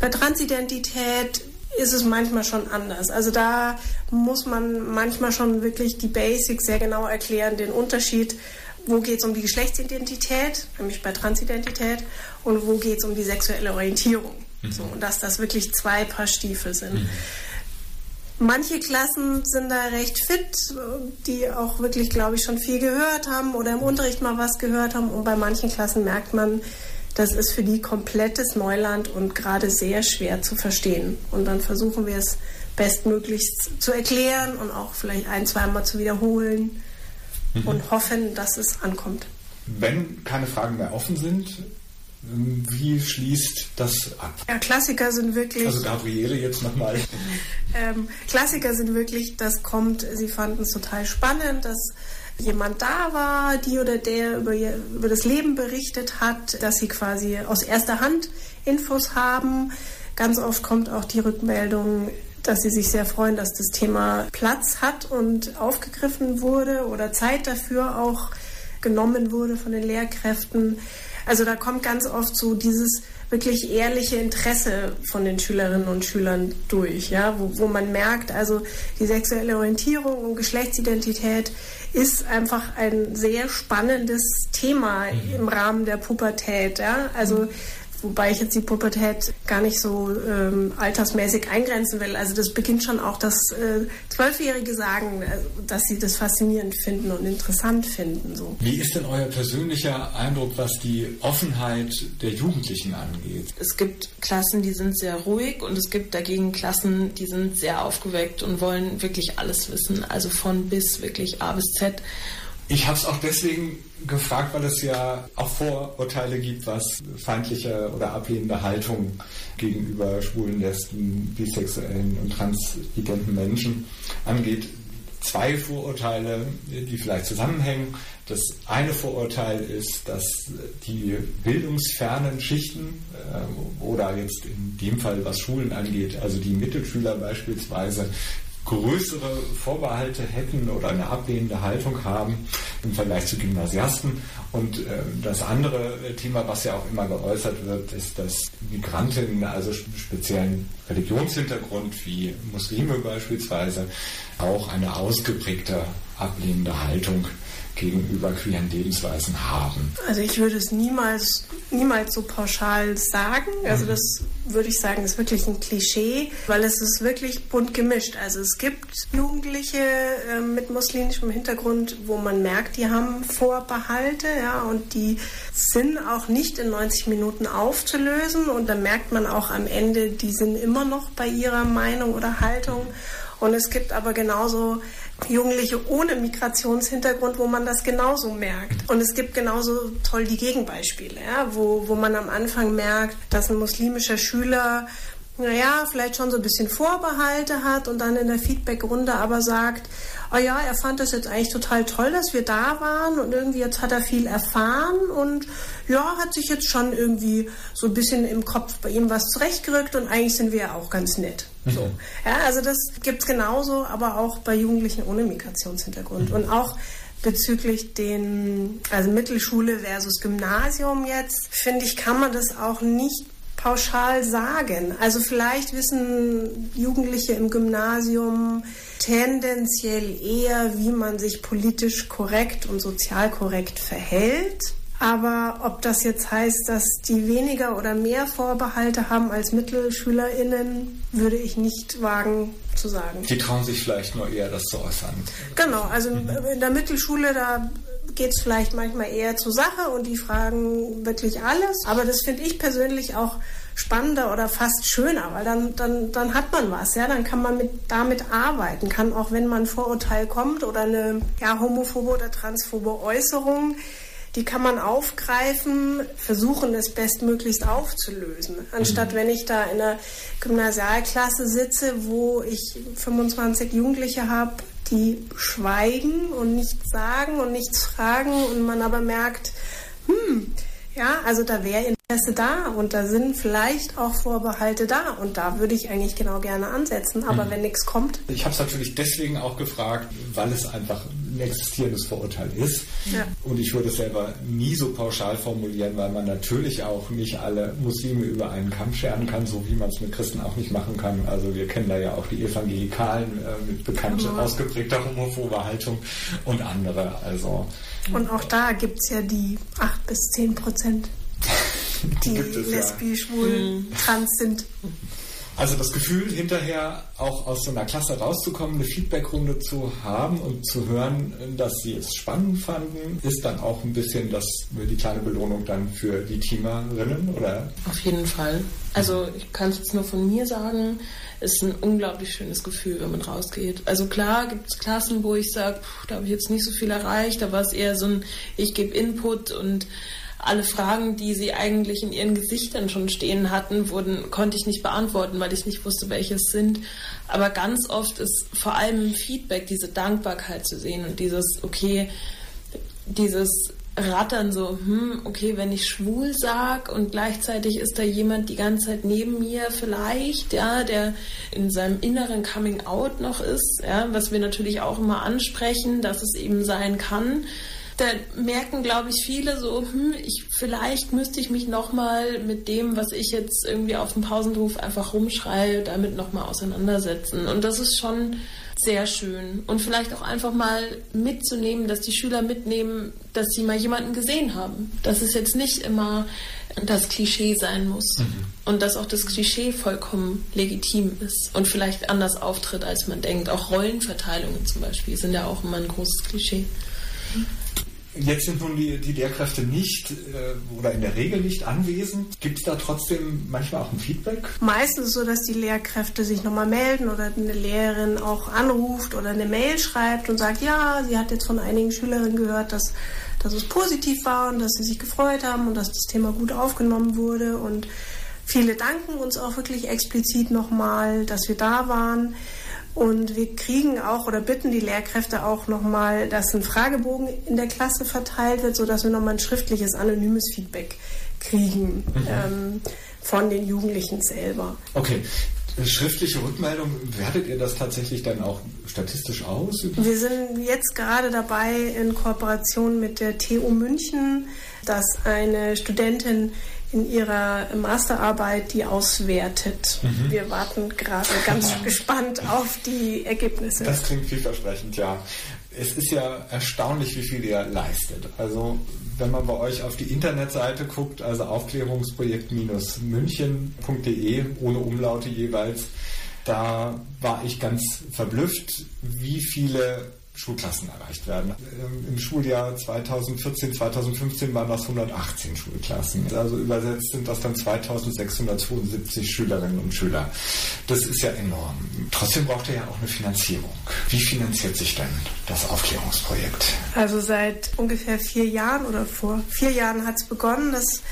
Bei Transidentität ist es manchmal schon anders. Also da muss man manchmal schon wirklich die Basics sehr genau erklären, den Unterschied, wo geht es um die Geschlechtsidentität, nämlich bei Transidentität, und wo geht es um die sexuelle Orientierung. So, und dass das wirklich zwei Paar Stiefel sind. Manche Klassen sind da recht fit, die auch wirklich, glaube ich, schon viel gehört haben oder im Unterricht mal was gehört haben. Und bei manchen Klassen merkt man, das ist für die komplettes Neuland und gerade sehr schwer zu verstehen. Und dann versuchen wir es bestmöglichst zu erklären und auch vielleicht ein, zweimal zu wiederholen und hoffen, dass es ankommt. Wenn keine Fragen mehr offen sind, wie schließt das ab? Ja, Klassiker sind wirklich. Also Gabriele jetzt nochmal. Ähm, Klassiker sind wirklich, das kommt, sie fanden es total spannend, dass jemand da war, die oder der über, ihr, über das Leben berichtet hat, dass sie quasi aus erster Hand Infos haben. Ganz oft kommt auch die Rückmeldung, dass sie sich sehr freuen, dass das Thema Platz hat und aufgegriffen wurde oder Zeit dafür auch genommen wurde von den Lehrkräften. Also da kommt ganz oft so dieses wirklich ehrliche Interesse von den Schülerinnen und Schülern durch, ja, wo, wo man merkt, also die sexuelle Orientierung und Geschlechtsidentität ist einfach ein sehr spannendes Thema im Rahmen der Pubertät, ja, also wobei ich jetzt die Pubertät gar nicht so ähm, altersmäßig eingrenzen will. Also das beginnt schon auch, dass äh, Zwölfjährige sagen, äh, dass sie das faszinierend finden und interessant finden. So. Wie ist denn euer persönlicher Eindruck, was die Offenheit der Jugendlichen angeht? Es gibt Klassen, die sind sehr ruhig und es gibt dagegen Klassen, die sind sehr aufgeweckt und wollen wirklich alles wissen, also von bis wirklich A bis Z. Ich habe es auch deswegen gefragt, weil es ja auch Vorurteile gibt, was feindliche oder ablehnende Haltung gegenüber schwulen, lesben, bisexuellen und transidenten Menschen angeht. Zwei Vorurteile, die vielleicht zusammenhängen. Das eine Vorurteil ist, dass die bildungsfernen Schichten äh, oder jetzt in dem Fall, was Schulen angeht, also die Mittelschüler beispielsweise, größere Vorbehalte hätten oder eine ablehnende Haltung haben im Vergleich zu Gymnasiasten. Und äh, das andere Thema, was ja auch immer geäußert wird, ist, dass Migrantinnen, also speziellen Religionshintergrund wie Muslime beispielsweise, auch eine ausgeprägte ablehnende Haltung gegenüber queeren Lebensweisen haben. Also ich würde es niemals, niemals so pauschal sagen. Also das würde ich sagen, ist wirklich ein Klischee, weil es ist wirklich bunt gemischt. Also es gibt Jugendliche äh, mit muslimischem Hintergrund, wo man merkt, die haben Vorbehalte, ja, und die sind auch nicht in 90 Minuten aufzulösen. Und dann merkt man auch am Ende, die sind immer noch bei ihrer Meinung oder Haltung. Und es gibt aber genauso Jugendliche ohne Migrationshintergrund, wo man das genauso merkt. Und es gibt genauso toll die Gegenbeispiele, ja, wo, wo man am Anfang merkt, dass ein muslimischer Schüler naja, vielleicht schon so ein bisschen Vorbehalte hat und dann in der Feedbackrunde aber sagt, oh ja, er fand das jetzt eigentlich total toll, dass wir da waren und irgendwie jetzt hat er viel erfahren und ja, hat sich jetzt schon irgendwie so ein bisschen im Kopf bei ihm was zurechtgerückt und eigentlich sind wir ja auch ganz nett. Mhm. So. Ja, also das gibt es genauso, aber auch bei Jugendlichen ohne Migrationshintergrund. Mhm. Und auch bezüglich den, also Mittelschule versus Gymnasium jetzt, finde ich, kann man das auch nicht pauschal sagen. Also vielleicht wissen Jugendliche im Gymnasium tendenziell eher, wie man sich politisch korrekt und sozial korrekt verhält. Aber ob das jetzt heißt, dass die weniger oder mehr Vorbehalte haben als MittelschülerInnen, würde ich nicht wagen zu sagen. Die trauen sich vielleicht nur eher, das zu äußern. Genau, also in der Mittelschule, da geht es vielleicht manchmal eher zur Sache und die fragen wirklich alles. Aber das finde ich persönlich auch spannender oder fast schöner, weil dann, dann, dann hat man was, ja, dann kann man mit, damit arbeiten, kann auch wenn man Vorurteil kommt oder eine ja, homophobe oder transphobe Äußerung, die kann man aufgreifen, versuchen es bestmöglichst aufzulösen. Anstatt mhm. wenn ich da in einer Gymnasialklasse sitze, wo ich 25 Jugendliche habe, die schweigen und nichts sagen und nichts fragen und man aber merkt, hm, ja, also da wäre Interesse da und da sind vielleicht auch Vorbehalte da und da würde ich eigentlich genau gerne ansetzen, aber mhm. wenn nichts kommt. Ich habe es natürlich deswegen auch gefragt, weil es einfach ein existierendes Vorurteil ist ja. und ich würde es selber nie so pauschal formulieren, weil man natürlich auch nicht alle Muslime über einen Kamm scheren kann, so wie man es mit Christen auch nicht machen kann. Also wir kennen da ja auch die Evangelikalen äh, mit bekannter, mhm. ausgeprägter homophober Haltung und andere. Also und auch da gibt es ja die 8 bis 10 Prozent, die, die lesbisch, ja. schwul, mhm. trans sind. Also das Gefühl, hinterher auch aus so einer Klasse rauszukommen, eine Feedbackrunde zu haben und zu hören, dass sie es spannend fanden, ist dann auch ein bisschen das, die kleine Belohnung dann für die Teamerinnen, oder? Auf jeden Fall. Also ich kann es jetzt nur von mir sagen, es ist ein unglaublich schönes Gefühl, wenn man rausgeht. Also klar gibt es Klassen, wo ich sage, da habe ich jetzt nicht so viel erreicht, da war es eher so ein, ich gebe Input und alle Fragen, die sie eigentlich in ihren Gesichtern schon stehen hatten, wurden, konnte ich nicht beantworten, weil ich nicht wusste, welche es sind. Aber ganz oft ist vor allem Feedback, diese Dankbarkeit zu sehen und dieses, okay, dieses Rattern so, hm, okay, wenn ich schwul sag und gleichzeitig ist da jemand die ganze Zeit neben mir vielleicht, ja, der in seinem inneren Coming Out noch ist, ja, was wir natürlich auch immer ansprechen, dass es eben sein kann da merken, glaube ich, viele so, hm, ich, vielleicht müsste ich mich nochmal mit dem, was ich jetzt irgendwie auf dem Pausenhof einfach rumschreie, damit nochmal auseinandersetzen. Und das ist schon sehr schön. Und vielleicht auch einfach mal mitzunehmen, dass die Schüler mitnehmen, dass sie mal jemanden gesehen haben. Dass es jetzt nicht immer das Klischee sein muss. Mhm. Und dass auch das Klischee vollkommen legitim ist und vielleicht anders auftritt, als man denkt. Auch Rollenverteilungen zum Beispiel sind ja auch immer ein großes Klischee. Jetzt sind nun die, die Lehrkräfte nicht äh, oder in der Regel nicht anwesend. Gibt es da trotzdem manchmal auch ein Feedback? Meistens so, dass die Lehrkräfte sich nochmal melden oder eine Lehrerin auch anruft oder eine Mail schreibt und sagt, ja, sie hat jetzt von einigen Schülerinnen gehört, dass, dass es positiv war und dass sie sich gefreut haben und dass das Thema gut aufgenommen wurde. Und viele danken uns auch wirklich explizit nochmal, dass wir da waren. Und wir kriegen auch oder bitten die Lehrkräfte auch nochmal, dass ein Fragebogen in der Klasse verteilt wird, sodass wir nochmal ein schriftliches, anonymes Feedback kriegen mhm. ähm, von den Jugendlichen selber. Okay. Schriftliche Rückmeldung, wertet ihr das tatsächlich dann auch statistisch aus? Wir sind jetzt gerade dabei, in Kooperation mit der TU München, dass eine Studentin in ihrer Masterarbeit die auswertet. Mhm. Wir warten gerade ganz gespannt auf die Ergebnisse. Das klingt vielversprechend, ja. es ist ja erstaunlich, wie viel ihr leistet. Also wenn man bei euch auf die Internetseite guckt, also Aufklärungsprojekt-münchen.de, ohne Umlaute jeweils, da war ich ganz verblüfft, wie viele Schulklassen erreicht werden. Ähm, Im Schuljahr 2014, 2015 waren das 118 Schulklassen. Also übersetzt sind das dann 2672 Schülerinnen und Schüler. Das ist ja enorm. Trotzdem braucht er ja auch eine Finanzierung. Wie finanziert sich denn das Aufklärungsprojekt? Also seit ungefähr vier Jahren oder vor vier Jahren hat es begonnen, dass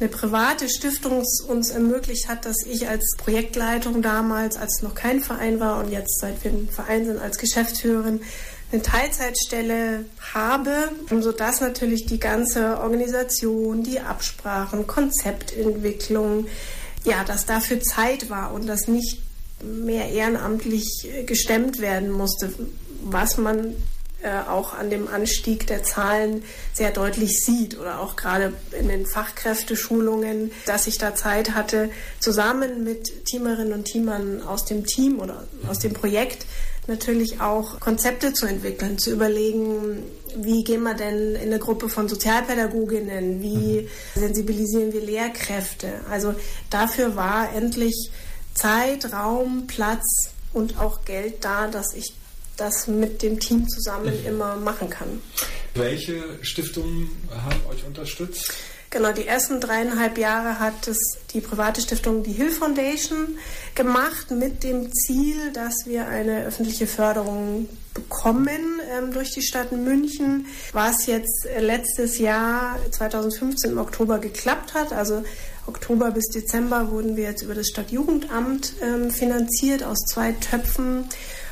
eine private Stiftung uns ermöglicht hat, dass ich als Projektleitung damals, als noch kein Verein war und jetzt seit wir ein Verein sind, als Geschäftsführerin eine Teilzeitstelle habe, sodass natürlich die ganze Organisation, die Absprachen, Konzeptentwicklung, ja, dass dafür Zeit war und das nicht mehr ehrenamtlich gestemmt werden musste, was man äh, auch an dem Anstieg der Zahlen sehr deutlich sieht oder auch gerade in den Fachkräfteschulungen, dass ich da Zeit hatte, zusammen mit Teamerinnen und Teamern aus dem Team oder aus dem Projekt natürlich auch Konzepte zu entwickeln, zu überlegen, wie gehen wir denn in eine Gruppe von Sozialpädagoginnen, wie mhm. sensibilisieren wir Lehrkräfte. Also dafür war endlich Zeit, Raum, Platz und auch Geld da, dass ich das mit dem Team zusammen mhm. immer machen kann. Welche Stiftungen haben euch unterstützt? Genau, die ersten dreieinhalb Jahre hat es die private Stiftung, die Hill Foundation, gemacht mit dem Ziel, dass wir eine öffentliche Förderung bekommen ähm, durch die Stadt München, was jetzt letztes Jahr 2015 im Oktober geklappt hat. Also Oktober bis Dezember wurden wir jetzt über das Stadtjugendamt ähm, finanziert aus zwei Töpfen.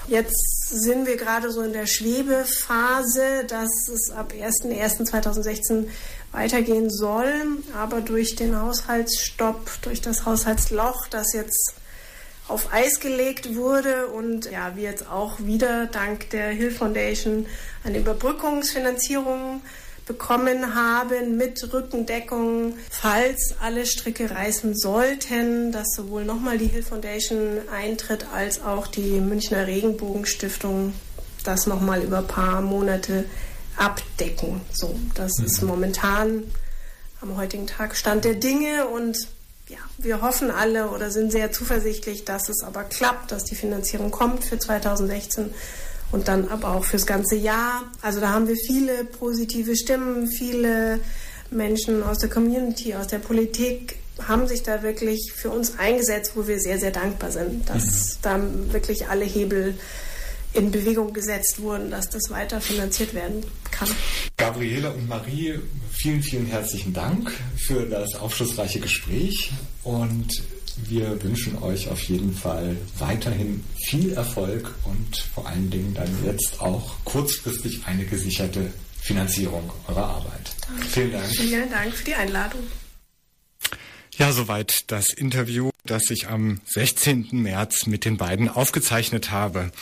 Jetzt sind wir gerade so in der Schwebephase, dass es ab 01.01.2016 weitergehen soll. Aber durch den Haushaltsstopp, durch das Haushaltsloch, das jetzt auf Eis gelegt wurde und ja, wir jetzt auch wieder dank der Hill Foundation eine Überbrückungsfinanzierung bekommen haben mit Rückendeckung, falls alle Stricke reißen sollten, dass sowohl nochmal die Hill Foundation eintritt als auch die Münchner Regenbogenstiftung das nochmal über ein paar Monate abdecken. So, das mhm. ist momentan am heutigen Tag Stand der Dinge und ja, wir hoffen alle oder sind sehr zuversichtlich, dass es aber klappt, dass die Finanzierung kommt für 2016 und dann aber auch fürs ganze Jahr. Also da haben wir viele positive Stimmen, viele Menschen aus der Community, aus der Politik haben sich da wirklich für uns eingesetzt, wo wir sehr, sehr dankbar sind, dass mhm. da wirklich alle Hebel in Bewegung gesetzt wurden, dass das weiter finanziert werden kann. Gabriele und Marie, vielen, vielen herzlichen Dank für das aufschlussreiche Gespräch und wir wünschen euch auf jeden Fall weiterhin viel Erfolg und vor allen Dingen dann jetzt auch kurzfristig eine gesicherte Finanzierung eurer Arbeit. Vielen Dank. Vielen Dank für die Einladung. Ja, soweit das Interview, das ich am 16. März mit den beiden aufgezeichnet habe.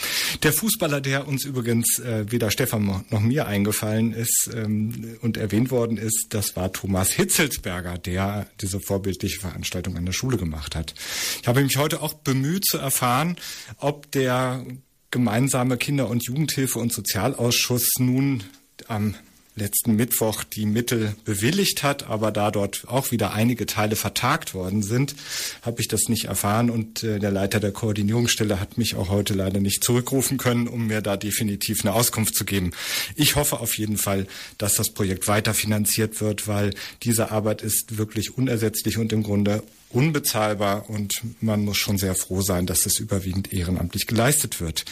Der Fußballer, der uns übrigens äh, weder Stefan noch mir eingefallen ist ähm, und erwähnt worden ist, das war Thomas Hitzelsberger, der diese vorbildliche Veranstaltung an der Schule gemacht hat. Ich habe mich heute auch bemüht zu erfahren, ob der gemeinsame Kinder- und Jugendhilfe- und Sozialausschuss nun am letzten Mittwoch die Mittel bewilligt hat, aber da dort auch wieder einige Teile vertagt worden sind, habe ich das nicht erfahren und äh, der Leiter der Koordinierungsstelle hat mich auch heute leider nicht zurückrufen können, um mir da definitiv eine Auskunft zu geben. Ich hoffe auf jeden Fall, dass das Projekt weiter finanziert wird, weil diese Arbeit ist wirklich unersetzlich und im Grunde unbezahlbar und man muss schon sehr froh sein, dass es überwiegend ehrenamtlich geleistet wird.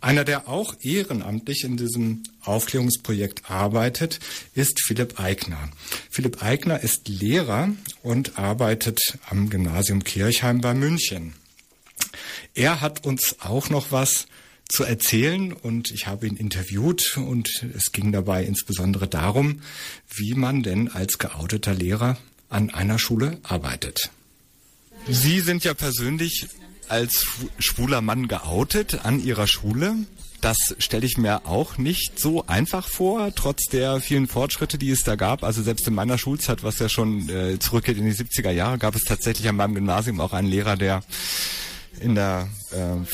Einer, der auch ehrenamtlich in diesem Aufklärungsprojekt arbeitet, ist Philipp Eigner. Philipp Eigner ist Lehrer und arbeitet am Gymnasium Kirchheim bei München. Er hat uns auch noch was zu erzählen und ich habe ihn interviewt und es ging dabei insbesondere darum, wie man denn als geouteter Lehrer an einer Schule arbeitet. Sie sind ja persönlich als schwuler Mann geoutet an Ihrer Schule. Das stelle ich mir auch nicht so einfach vor, trotz der vielen Fortschritte, die es da gab. Also selbst in meiner Schulzeit, was ja schon äh, zurückgeht in die 70er Jahre, gab es tatsächlich an meinem Gymnasium auch einen Lehrer, der in der äh,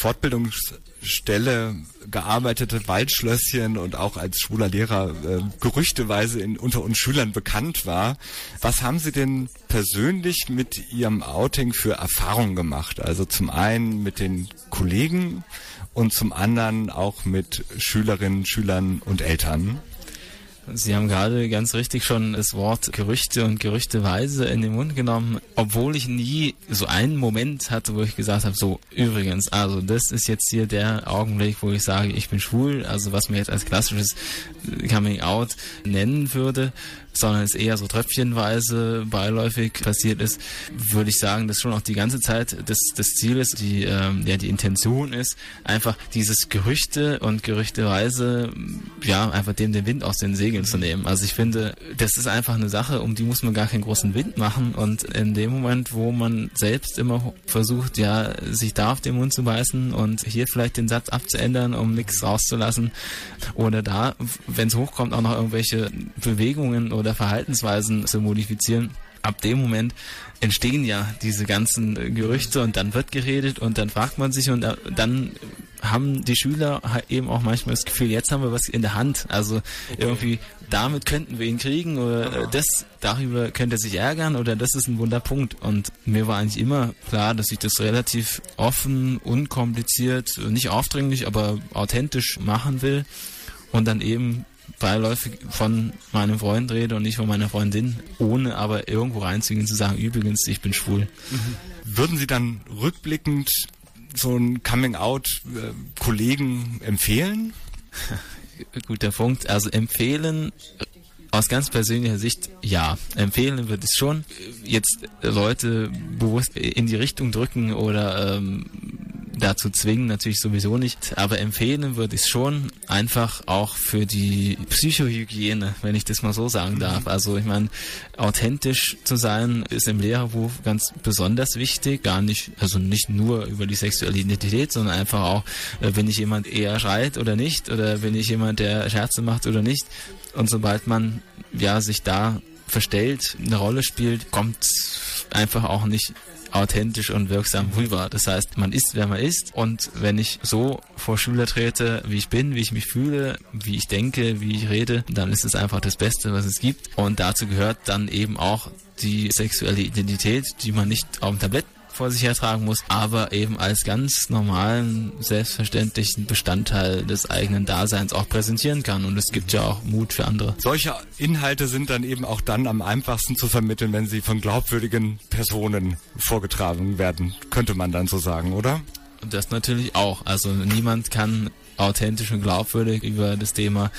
Fortbildungsstelle gearbeitete Waldschlösschen und auch als schwuler Lehrer äh, gerüchteweise in, unter uns Schülern bekannt war. Was haben Sie denn persönlich mit Ihrem Outing für Erfahrungen gemacht? Also zum einen mit den Kollegen und zum anderen auch mit Schülerinnen, Schülern und Eltern. Sie haben gerade ganz richtig schon das Wort Gerüchte und Gerüchteweise in den Mund genommen, obwohl ich nie so einen Moment hatte, wo ich gesagt habe, so übrigens, also das ist jetzt hier der Augenblick, wo ich sage, ich bin schwul, also was mir jetzt als klassisches Coming Out nennen würde sondern es eher so tröpfchenweise beiläufig passiert ist, würde ich sagen, dass schon auch die ganze Zeit das, das Ziel ist, die, ähm, ja, die Intention ist, einfach dieses Gerüchte und Gerüchteweise, ja, einfach dem den Wind aus den Segeln zu nehmen. Also ich finde, das ist einfach eine Sache, um die muss man gar keinen großen Wind machen und in dem Moment, wo man selbst immer versucht, ja, sich da auf den Mund zu beißen und hier vielleicht den Satz abzuändern, um nichts rauszulassen oder da, wenn es hochkommt, auch noch irgendwelche Bewegungen oder Verhaltensweisen zu modifizieren. Ab dem Moment entstehen ja diese ganzen Gerüchte und dann wird geredet und dann fragt man sich und äh, dann haben die Schüler eben auch manchmal das Gefühl, jetzt haben wir was in der Hand. Also okay. irgendwie damit könnten wir ihn kriegen oder äh, das darüber könnte er sich ärgern oder das ist ein Wunderpunkt. Und mir war eigentlich immer klar, dass ich das relativ offen, unkompliziert, nicht aufdringlich, aber authentisch machen will und dann eben beiläufig von meinem Freund rede und nicht von meiner Freundin, ohne aber irgendwo reinzugehen zu sagen, übrigens, ich bin schwul. Mhm. Würden Sie dann rückblickend so ein Coming-out-Kollegen empfehlen? Guter Punkt. Also empfehlen aus ganz persönlicher Sicht ja. Empfehlen wird es schon. Jetzt Leute bewusst in die Richtung drücken oder ähm, dazu zwingen natürlich sowieso nicht, aber empfehlen würde ich es schon, einfach auch für die Psychohygiene, wenn ich das mal so sagen mhm. darf. Also ich meine, authentisch zu sein ist im Lehrerberuf ganz besonders wichtig, gar nicht, also nicht nur über die sexuelle Identität, sondern einfach auch, äh, wenn ich jemand eher schreit oder nicht, oder wenn ich jemand, der Scherze macht oder nicht. Und sobald man ja sich da verstellt, eine Rolle spielt, kommt einfach auch nicht authentisch und wirksam rüber. Das heißt, man ist, wer man ist und wenn ich so vor Schüler trete, wie ich bin, wie ich mich fühle, wie ich denke, wie ich rede, dann ist es einfach das Beste, was es gibt und dazu gehört dann eben auch die sexuelle Identität, die man nicht auf dem Tablett vor sich hertragen muss, aber eben als ganz normalen, selbstverständlichen Bestandteil des eigenen Daseins auch präsentieren kann. Und es gibt ja auch Mut für andere. Solche Inhalte sind dann eben auch dann am einfachsten zu vermitteln, wenn sie von glaubwürdigen Personen vorgetragen werden, könnte man dann so sagen, oder? Und das natürlich auch. Also niemand kann authentisch und glaubwürdig über das Thema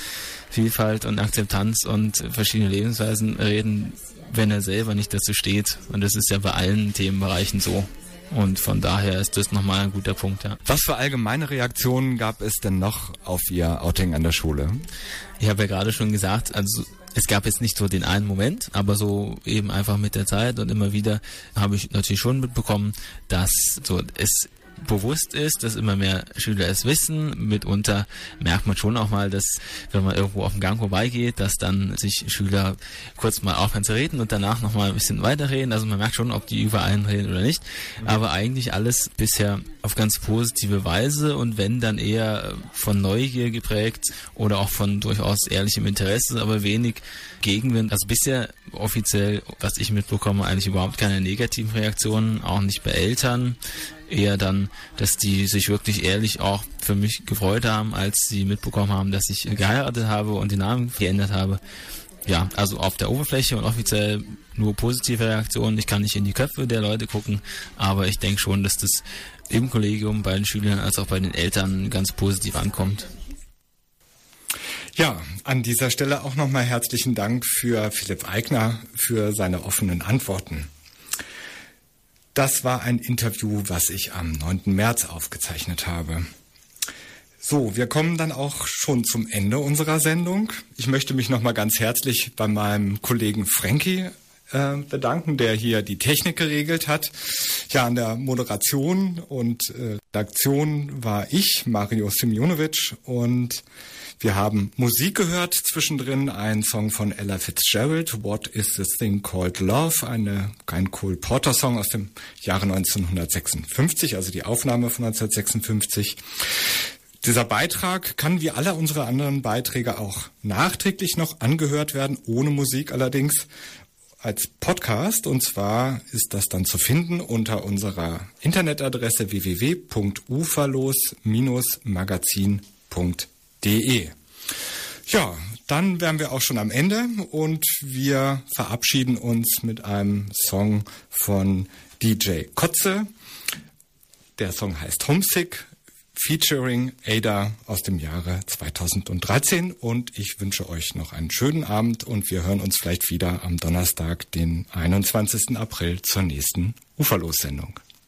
Vielfalt und Akzeptanz und verschiedene Lebensweisen reden, wenn er selber nicht dazu steht. Und das ist ja bei allen Themenbereichen so. Und von daher ist das nochmal ein guter Punkt, ja. Was für allgemeine Reaktionen gab es denn noch auf Ihr Outing an der Schule? Ich habe ja gerade schon gesagt, also es gab jetzt nicht so den einen Moment, aber so eben einfach mit der Zeit und immer wieder habe ich natürlich schon mitbekommen, dass so es bewusst ist, dass immer mehr Schüler es wissen. Mitunter merkt man schon auch mal, dass wenn man irgendwo auf dem Gang vorbeigeht, dass dann sich Schüler kurz mal aufhören zu reden und danach nochmal ein bisschen weiterreden. Also man merkt schon, ob die über einen reden oder nicht. Aber eigentlich alles bisher auf ganz positive Weise und wenn dann eher von Neugier geprägt oder auch von durchaus ehrlichem Interesse, aber wenig Gegenwind. Also bisher offiziell, was ich mitbekomme, eigentlich überhaupt keine negativen Reaktionen, auch nicht bei Eltern eher dann, dass die sich wirklich ehrlich auch für mich gefreut haben, als sie mitbekommen haben, dass ich geheiratet habe und den Namen geändert habe. Ja, also auf der Oberfläche und offiziell nur positive Reaktionen. Ich kann nicht in die Köpfe der Leute gucken, aber ich denke schon, dass das im Kollegium bei den Schülern als auch bei den Eltern ganz positiv ankommt. Ja, an dieser Stelle auch nochmal herzlichen Dank für Philipp Eigner für seine offenen Antworten. Das war ein Interview, was ich am 9. März aufgezeichnet habe. So, wir kommen dann auch schon zum Ende unserer Sendung. Ich möchte mich nochmal ganz herzlich bei meinem Kollegen Frankie äh, bedanken, der hier die Technik geregelt hat. Ja, an der Moderation und äh, Redaktion war ich, Mario Simjonovic, und wir haben Musik gehört zwischendrin, ein Song von Ella Fitzgerald, What is this thing called love? Eine, ein Cole Porter Song aus dem Jahre 1956, also die Aufnahme von 1956. Dieser Beitrag kann wie alle unsere anderen Beiträge auch nachträglich noch angehört werden, ohne Musik allerdings als Podcast. Und zwar ist das dann zu finden unter unserer Internetadresse www.uferlos-magazin.de. Ja, dann wären wir auch schon am Ende und wir verabschieden uns mit einem Song von DJ Kotze. Der Song heißt Homesick, featuring Ada aus dem Jahre 2013 und ich wünsche euch noch einen schönen Abend und wir hören uns vielleicht wieder am Donnerstag, den 21. April zur nächsten Uferlos-Sendung.